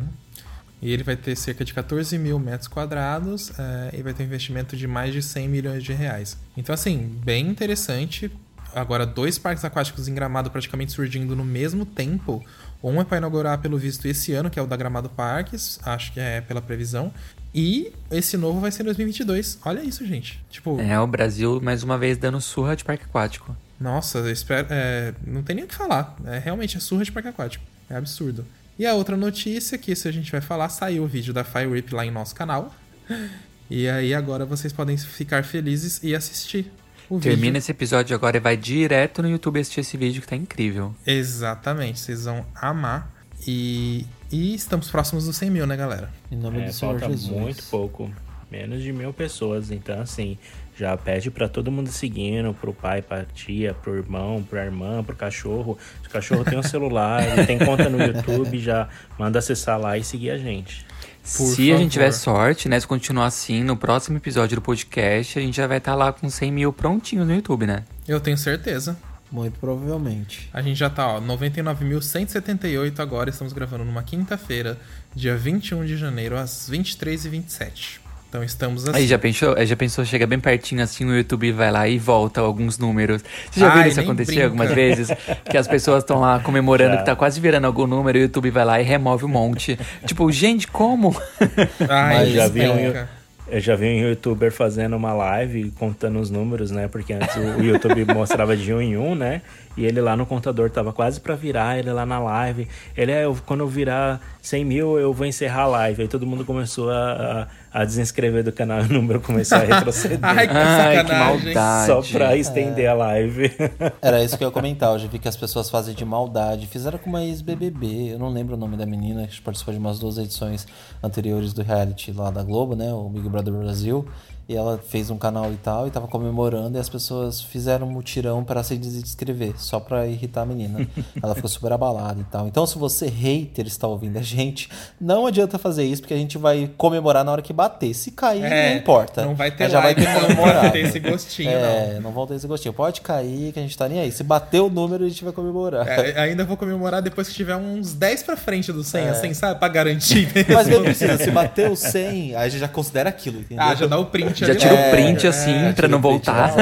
E ele vai ter cerca de 14 mil metros quadrados é, e vai ter um investimento de mais de 100 milhões de reais. Então, assim, bem interessante. Agora, dois parques aquáticos em Gramado praticamente surgindo no mesmo tempo. Um é para inaugurar, pelo visto, esse ano, que é o da Gramado Parques, acho que é pela previsão. E esse novo vai ser em 2022. Olha isso, gente. Tipo, É, o Brasil mais uma vez dando surra de parque aquático. nossa, eu espero. é, não tem nem o que falar. É realmente é surra de parque aquático. É absurdo. E a outra notícia, que isso a gente vai falar, saiu o vídeo da Fire Rip lá em nosso canal. E aí agora vocês podem ficar felizes e assistir o Termina vídeo. esse episódio agora e vai direto no YouTube assistir esse vídeo que tá incrível. Exatamente, vocês vão amar. E, e estamos próximos dos 100 mil, né, galera? Em nome É, do Senhor falta Jesus. muito pouco. Menos de mil pessoas. Então, assim, já pede pra todo mundo seguindo, pro pai, pra tia, pro irmão, pra irmã, pro cachorro. Se o cachorro tem um celular, ele tem conta no YouTube, já manda acessar lá e seguir a gente. Por Se a favor. gente tiver sorte, né? Se continuar assim, no próximo episódio do podcast, a gente já vai estar lá com 100 mil prontinhos no YouTube, né? Eu tenho certeza. Muito provavelmente. A gente já tá, ó, 99.178 agora. Estamos gravando numa quinta-feira, dia 21 de janeiro, às 23h27. Então estamos assim. Aí já pensou, aí já pensou, chega bem pertinho assim no YouTube, vai lá e volta alguns números. Você já viu Ai, isso nem acontecer brinca. algumas vezes? Que as pessoas estão lá comemorando Já. que tá quase virando algum número e o YouTube vai lá e remove um monte. tipo, gente, como? Ai, Mas já vi um-. Eu já vi um youtuber fazendo uma live contando os números, né? Porque antes o o YouTube mostrava de um em um, né? E ele lá no contador tava quase pra virar, ele lá na live. Ele é, eu- quando eu virar 100 mil, eu vou encerrar a live. Aí todo mundo começou a, a, a desinscrever do canal e o número começou a retroceder. Ai, que Ai, que maldade. Só pra estender a live. Era isso que eu ia comentar. Eu já vi que as pessoas fazem de maldade. Fizeram com uma ex-BBB. Eu não lembro o nome da menina que participou de umas duas edições anteriores do reality lá da Globo, né? O Big Brother Brasil. E ela fez um canal e tal, e tava comemorando, e as pessoas fizeram um mutirão para se descrever, só pra irritar a menina. ela ficou super abalada e tal. Então, se você, hater, está ouvindo a gente, não adianta fazer isso, porque a gente vai comemorar na hora que bater. Se cair, É, não importa. Não vai ter Mas já vai ter comemorado. ter esse gostinho, É, não vão ter esse gostinho. Pode cair, que a gente tá nem aí. Se bater o número, a gente vai comemorar. não. É, ainda vou comemorar depois que tiver uns 10 pra frente do 100, assim, sabe? Pra garantir mesmo. É. Mas mesmo precisa, se bater o 100, aí a gente já considera aquilo, entendeu? Ah, já dá o print Já ali. tira o É, print assim, pra não voltar.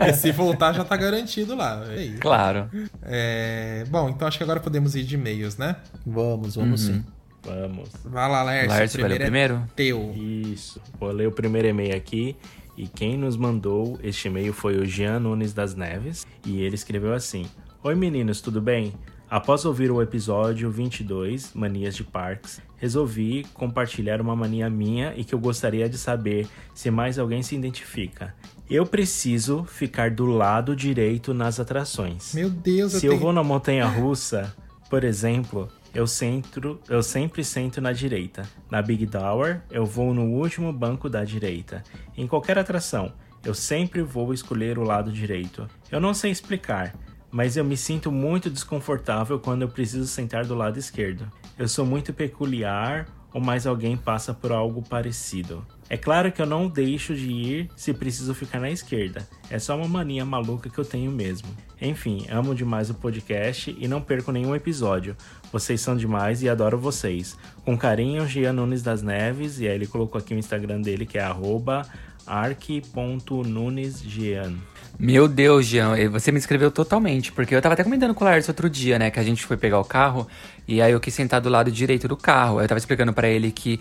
é, se voltar já tá garantido lá. É isso. Claro. É, bom, então acho que agora podemos ir de e-mails, né? Vamos, vamos sim. Vamos. Vai lá, Lércio. Lércio, vai ler o primeiro? É teu. Isso. Vou ler o primeiro e-mail aqui. E quem nos mandou este e-mail foi o Jean Nunes das Neves. E ele escreveu assim: Oi meninos, tudo bem? Após ouvir o episódio 22, Manias de Parques, resolvi compartilhar uma mania minha e que eu gostaria de saber se mais alguém se identifica. Eu preciso ficar do lado direito nas atrações. Meu Deus, Se eu eu tenho... vou na montanha russa, por exemplo, eu, centro, eu sempre sento na direita. Na Big Tower, eu vou no último banco da direita. Em qualquer atração, eu sempre vou escolher o lado direito. Eu não sei explicar, mas eu me sinto muito desconfortável quando eu preciso sentar do lado esquerdo. Eu sou muito peculiar ou mais alguém passa por algo parecido. É claro que eu não deixo de ir se preciso ficar na esquerda. É só uma mania maluca que eu tenho mesmo. Enfim, amo demais o podcast e não perco nenhum episódio. Vocês são demais e adoro vocês. Com carinho, Gian Nunes das Neves. E aí ele colocou aqui o Instagram dele que é arroba arc.nunesgian. Meu Deus, Jean, você me escreveu totalmente, porque eu tava até comentando com o Lars outro dia, né, que a gente foi pegar o carro e aí eu quis sentar do lado direito do carro. Eu tava explicando pra ele que,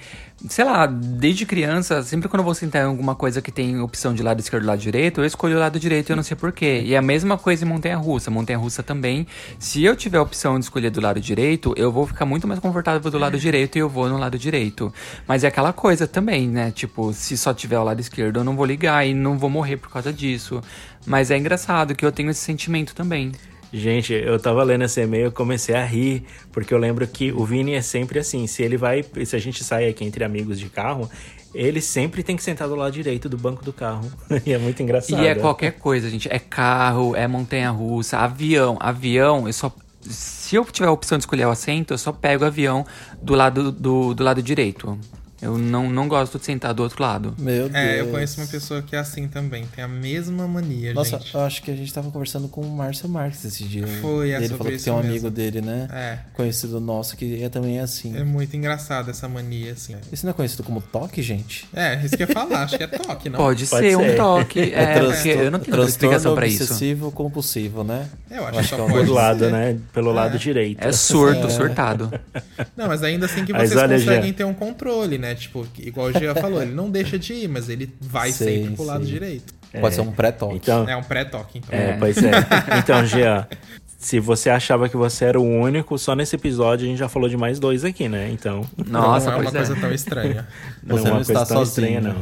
sei lá, desde criança, sempre quando eu vou sentar em alguma coisa que tem opção de lado esquerdo e lado direito, eu escolho o lado direito e eu não sei porquê. E é a mesma coisa em Montanha Russa. Montanha Russa também, se eu tiver a opção de escolher do lado direito, eu vou ficar muito mais confortável do lado direito e eu vou no lado direito. Mas é aquela coisa também, né? Tipo, se só tiver o lado esquerdo, eu não vou ligar e não vou morrer por causa disso. Mas é engraçado que eu tenho esse sentimento também. Gente, eu tava lendo esse e-mail, eu comecei a rir, porque eu lembro que o Vini é sempre assim, se ele vai, se a gente sai aqui entre amigos de carro, ele sempre tem que sentar do lado direito do banco do carro. e é muito engraçado. E é qualquer coisa, gente. É carro, é montanha-russa, avião. Avião, eu só. Se eu tiver a opção de escolher o assento, eu só pego o avião do lado, do, do lado direito. Eu não, não gosto de sentar do outro lado. Meu Deus. É, eu conheço uma pessoa que é assim também, tem a mesma mania, Nossa, gente. eu acho que a gente tava conversando com o Márcio Marques esse dia. Foi, é Ele falou que tem um mesmo. amigo dele, né? É. Conhecido nosso, que é também assim. É muito engraçado essa mania, assim. Isso não é conhecido como toque, gente? É, isso que eu ia falar, acho que é toque, não? Pode, Pode ser, um toque. É, porque eu não tenho explicação pra isso. obsessivo compulsivo, né? Eu acho, Eu acho que que só é pode do lado, ser. né? Pelo É. lado direito. É surto, surtado. Não, mas ainda assim que Mas vocês olha, conseguem ter um controle, né? Tipo, que- igual o Gia falou, ele não deixa de ir, mas ele vai Sim, sempre pro lado sim. direito. Pode ser um pré-toque. Então, É um pré-toque, então. é, pois é. Então, Jean, se você achava que você era o único, só nesse episódio a gente já falou de mais dois aqui, né? Então, Nossa, não é uma é. coisa tão estranha. não Você é uma não está coisa tão sozinho. estranha,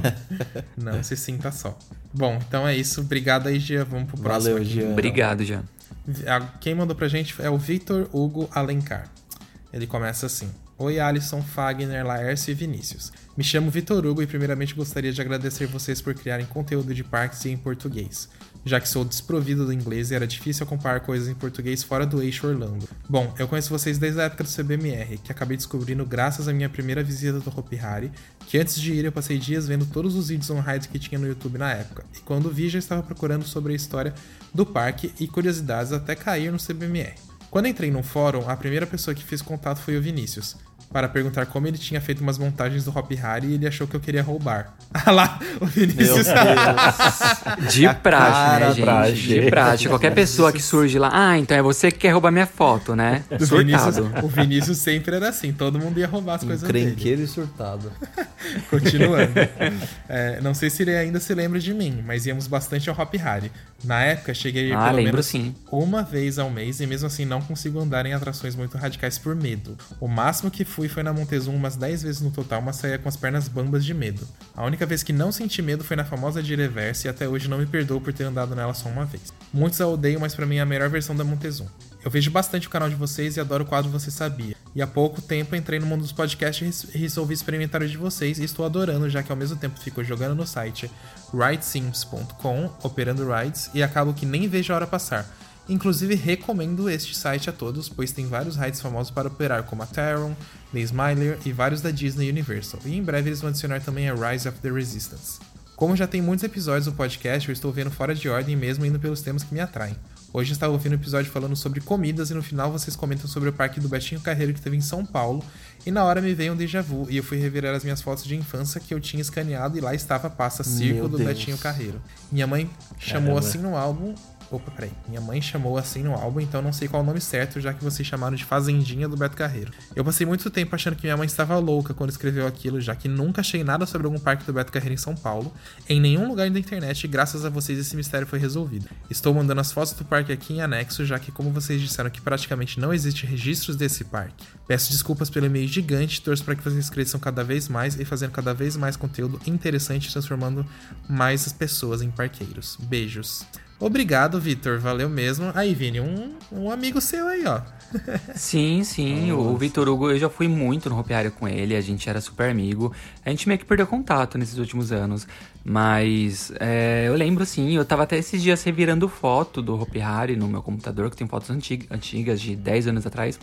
não. Não se sinta só. Bom, então é isso. Obrigado aí, Gia. Vamos pro próximo. Valeu. Obrigado, Jean. Quem mandou pra gente é o Victor Hugo Alencar. Ele começa assim: Oi, Alisson, Fagner, Laércio e Vinícius. Me chamo Vitor Hugo e primeiramente gostaria de agradecer vocês por criarem conteúdo de parques e em português, já que sou desprovido do inglês e era difícil comparar coisas em português fora do eixo Orlando. Bom, eu conheço vocês desde a época do CBMR, que acabei descobrindo graças à minha primeira visita do Hopi Hari, que antes de ir eu passei dias vendo todos os vídeos on-ride que tinha no YouTube na época, e quando vi já estava procurando sobre a história do parque e curiosidades até cair no CBMR. Quando entrei no fórum, a primeira pessoa que fiz contato foi o Vinícius, para perguntar como ele tinha feito umas montagens do Hop Hari e ele achou que eu queria roubar. Ah lá, o Meu Vinícius. Deus. De A praxe, cara né, gente? praxe. De praxe. Qualquer pessoa que surge lá, ah, então é você que quer roubar minha foto, né? O Vinícius, Surtado. o Vinícius sempre era assim, todo mundo ia roubar as coisas dele. Encrenqueiro e surtado. Continuando. É, não sei se ele ainda se lembra de mim, mas íamos bastante ao Hop Hari. Na época, cheguei a ir Ah, pelo lembro menos sim. uma vez ao mês e mesmo assim não consigo andar em atrações muito radicais por medo. O máximo que fui foi na Montezum umas 10 vezes no total, mas saía com as pernas bambas de medo. A única vez que não senti medo foi na famosa Direverse e até hoje não me perdoo por ter andado nela só uma vez. Muitos a odeiam, mas pra mim é a melhor versão da Montezum. Eu vejo bastante o canal de vocês e adoro o quadro Você Sabia. E há pouco tempo entrei no mundo dos podcasts e resolvi experimentar o de vocês e estou adorando, já que ao mesmo tempo fico jogando no site ridesims.com, operando rides, e acabo que nem vejo a hora passar. Inclusive recomendo este site a todos, pois tem vários rides famosos para operar, como a Taron, The Smiler e vários da Disney Universal. E em breve eles vão adicionar também a Rise of the Resistance. Como já tem muitos episódios do podcast, eu estou vendo fora de ordem mesmo indo pelos temas que me atraem. Hoje eu estava ouvindo um episódio falando sobre comidas e no final vocês comentam sobre o parque do Betinho Carreiro que teve em São Paulo. E na hora me veio um déjà vu e eu fui revirar as minhas fotos de infância que eu tinha escaneado e lá estava a pasta Circo Meu do Deus. Betinho Carreiro. Minha mãe chamou Caramba. assim no álbum Opa, peraí. Minha mãe chamou assim no álbum, então não sei qual o nome certo, já que vocês chamaram de Fazendinha do Beto Carreiro. Eu passei muito tempo achando que minha mãe estava louca quando escreveu aquilo, já que nunca achei nada sobre algum parque do Beto Carreiro em São Paulo, em nenhum lugar da internet, e graças a vocês esse mistério foi resolvido. Estou mandando as fotos do parque aqui em anexo, já que, como vocês disseram que praticamente não existe registros desse parque. Peço desculpas pelo e-mail gigante, torço para que vocês cresçam cada vez mais e fazendo cada vez mais conteúdo interessante, transformando mais as pessoas em parqueiros. Beijos. Obrigado, Vitor. Valeu mesmo. Aí, Vini, um, um amigo seu aí, ó. Sim, sim. O Vitor Hugo, eu já fui muito no Hopiário com ele, a gente era super amigo. A gente meio que perdeu contato nesses últimos anos. Mas é, eu lembro, sim, eu tava até esses dias revirando foto do Hopi Hari no meu computador, que tem fotos antigas, antigas de 10 anos atrás.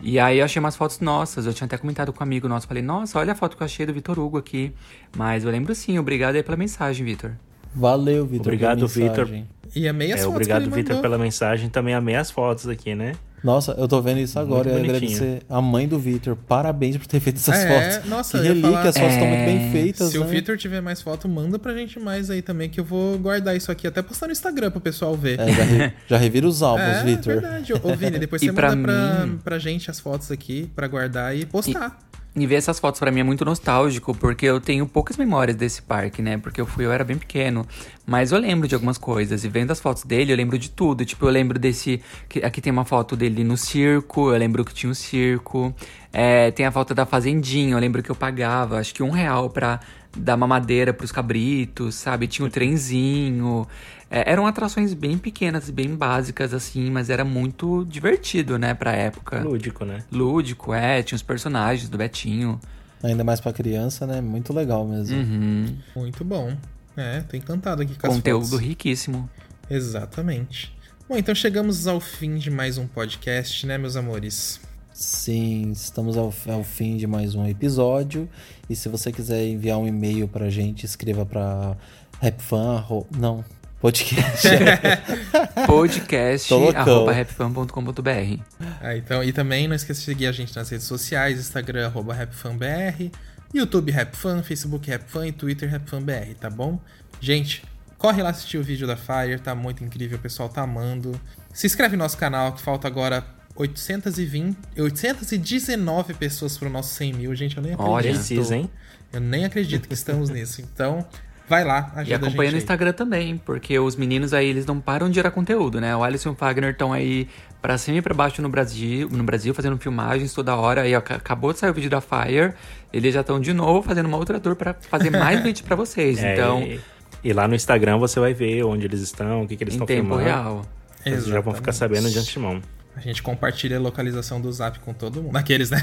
E aí eu achei umas fotos nossas. Eu tinha até comentado com um amigo nosso, falei, nossa, olha a foto que eu achei do Vitor Hugo aqui. Mas eu lembro sim, obrigado aí pela mensagem, Vitor. Valeu, Vitor. Obrigado, Vitor. E amei as É, fotos obrigado, Vitor, pela mensagem. Também amei as fotos aqui, né? Nossa, eu tô vendo isso agora. Muito Eu ia bonitinho. agradecer a mãe do Vitor. Parabéns por ter feito essas É, fotos. nossa, que eu ia relíquia, falar- as fotos estão muito É, bem feitas, Se né? o Vitor tiver mais foto, manda pra gente mais aí também, que eu vou guardar isso aqui, até postar no Instagram pro pessoal ver. É, já, re- já revira os álbuns, É, Vitor. verdade. Ô, Vini, depois E você pra manda pra, mim- pra gente as fotos aqui, pra guardar e postar. E ver essas fotos pra mim é muito nostálgico, porque eu tenho poucas memórias desse parque, né? Porque eu fui, eu era bem pequeno. Mas eu lembro de algumas coisas. E vendo as fotos dele, eu lembro de tudo. Tipo, eu lembro desse. Aqui tem uma foto dele no circo. Eu lembro que tinha um circo. É, tem a foto da fazendinha. Eu lembro que eu pagava, acho que um real pra dar mamadeira pros cabritos, sabe? Tinha o trenzinho. É, eram atrações bem pequenas, bem básicas, assim, mas era muito divertido, né, pra época. Lúdico, né? Lúdico, é, tinha os personagens do Betinho. Ainda mais pra criança, né? Muito legal mesmo. Uhum. Muito bom. É, tô encantado aqui com as Conteúdo fotos. riquíssimo. Exatamente. Bom, então chegamos ao fim de mais um podcast, né, meus amores? Sim, estamos ao, ao fim de mais um episódio. E se você quiser enviar um e-mail pra gente, escreva pra rapfan. Não, podcast. Podcast arroba rapfan.com.br. Ah, então, e também não esqueça de seguir a gente nas redes sociais, Instagram, arroba RapFanBR, YouTube RapFan, Facebook RapFan e Twitter RapFanBR, tá bom? Gente, corre lá assistir o vídeo da Fire, tá muito incrível, o pessoal tá amando. Se inscreve no nosso canal, que falta agora 820, 819 pessoas pro nosso 100 mil, gente, eu nem acredito. Olha. Precisa, hein? Eu nem acredito que estamos nisso, então vai lá, ajuda E acompanha no. Instagram também, porque os meninos aí, eles não param de gerar conteúdo, né? O Alisson e o Fagner estão aí pra cima e pra baixo no Brasil, no Brasil fazendo filmagens toda hora. Aí ó, ac- acabou de sair o vídeo da Fire, eles já estão de novo fazendo uma outra tour pra fazer mais vídeo pra vocês. É, então, e, e lá no Instagram você vai ver onde eles estão, o que, que eles em estão tempo filmando. real. Vocês já vão ficar sabendo de antemão. A gente compartilha a localização do Zap com todo mundo. Aqueles, né?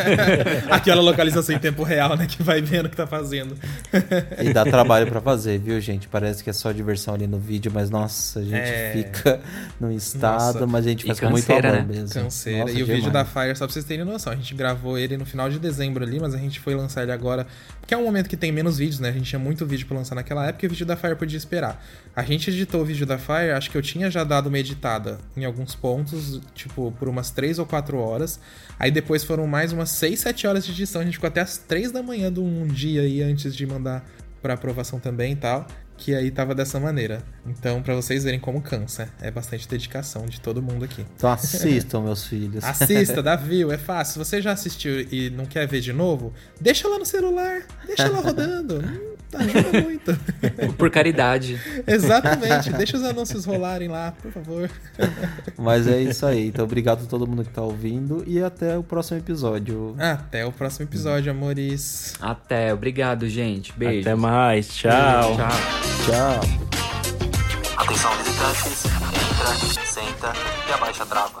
Aquela localização em tempo real, né? Que vai vendo o que tá fazendo. e dá trabalho pra fazer, viu, gente? Parece que é só diversão ali no vídeo, mas nossa, a gente É. fica num estado, Nossa. mas a gente faz com muito amor né? mesmo. Canseira. Nossa, e o vídeo da demais. Fire, só pra vocês terem noção, a gente gravou ele no final de dezembro ali, mas a gente foi lançar ele agora, porque é um momento que tem menos vídeos, né? A gente tinha muito vídeo pra lançar naquela época e o vídeo da Fire podia esperar. A gente editou o vídeo da Fire, acho que eu tinha já dado uma editada em alguns pontos, tipo, por umas 3 ou 4 horas. Aí depois foram mais umas 6, 7 horas de edição. A gente ficou até as 3 da manhã de um dia aí antes de mandar pra aprovação também e tal. Que aí tava dessa maneira. Então, pra vocês verem como cansa. É bastante dedicação de todo mundo aqui. Então assistam, meus filhos. Assista, dá view, é fácil. Se você já assistiu e não quer ver de novo, deixa lá no celular, deixa lá rodando. Hum, ajuda muito. Por caridade. Exatamente, deixa os anúncios rolarem lá, por favor. Mas é isso aí. Então, obrigado a todo mundo que tá ouvindo e até o próximo episódio. Até o próximo episódio, amores. Até, obrigado, gente. Beijo. Até mais. Tchau. Tchau. Tchau. Atenção visitantes, entra, senta e abaixa a trava.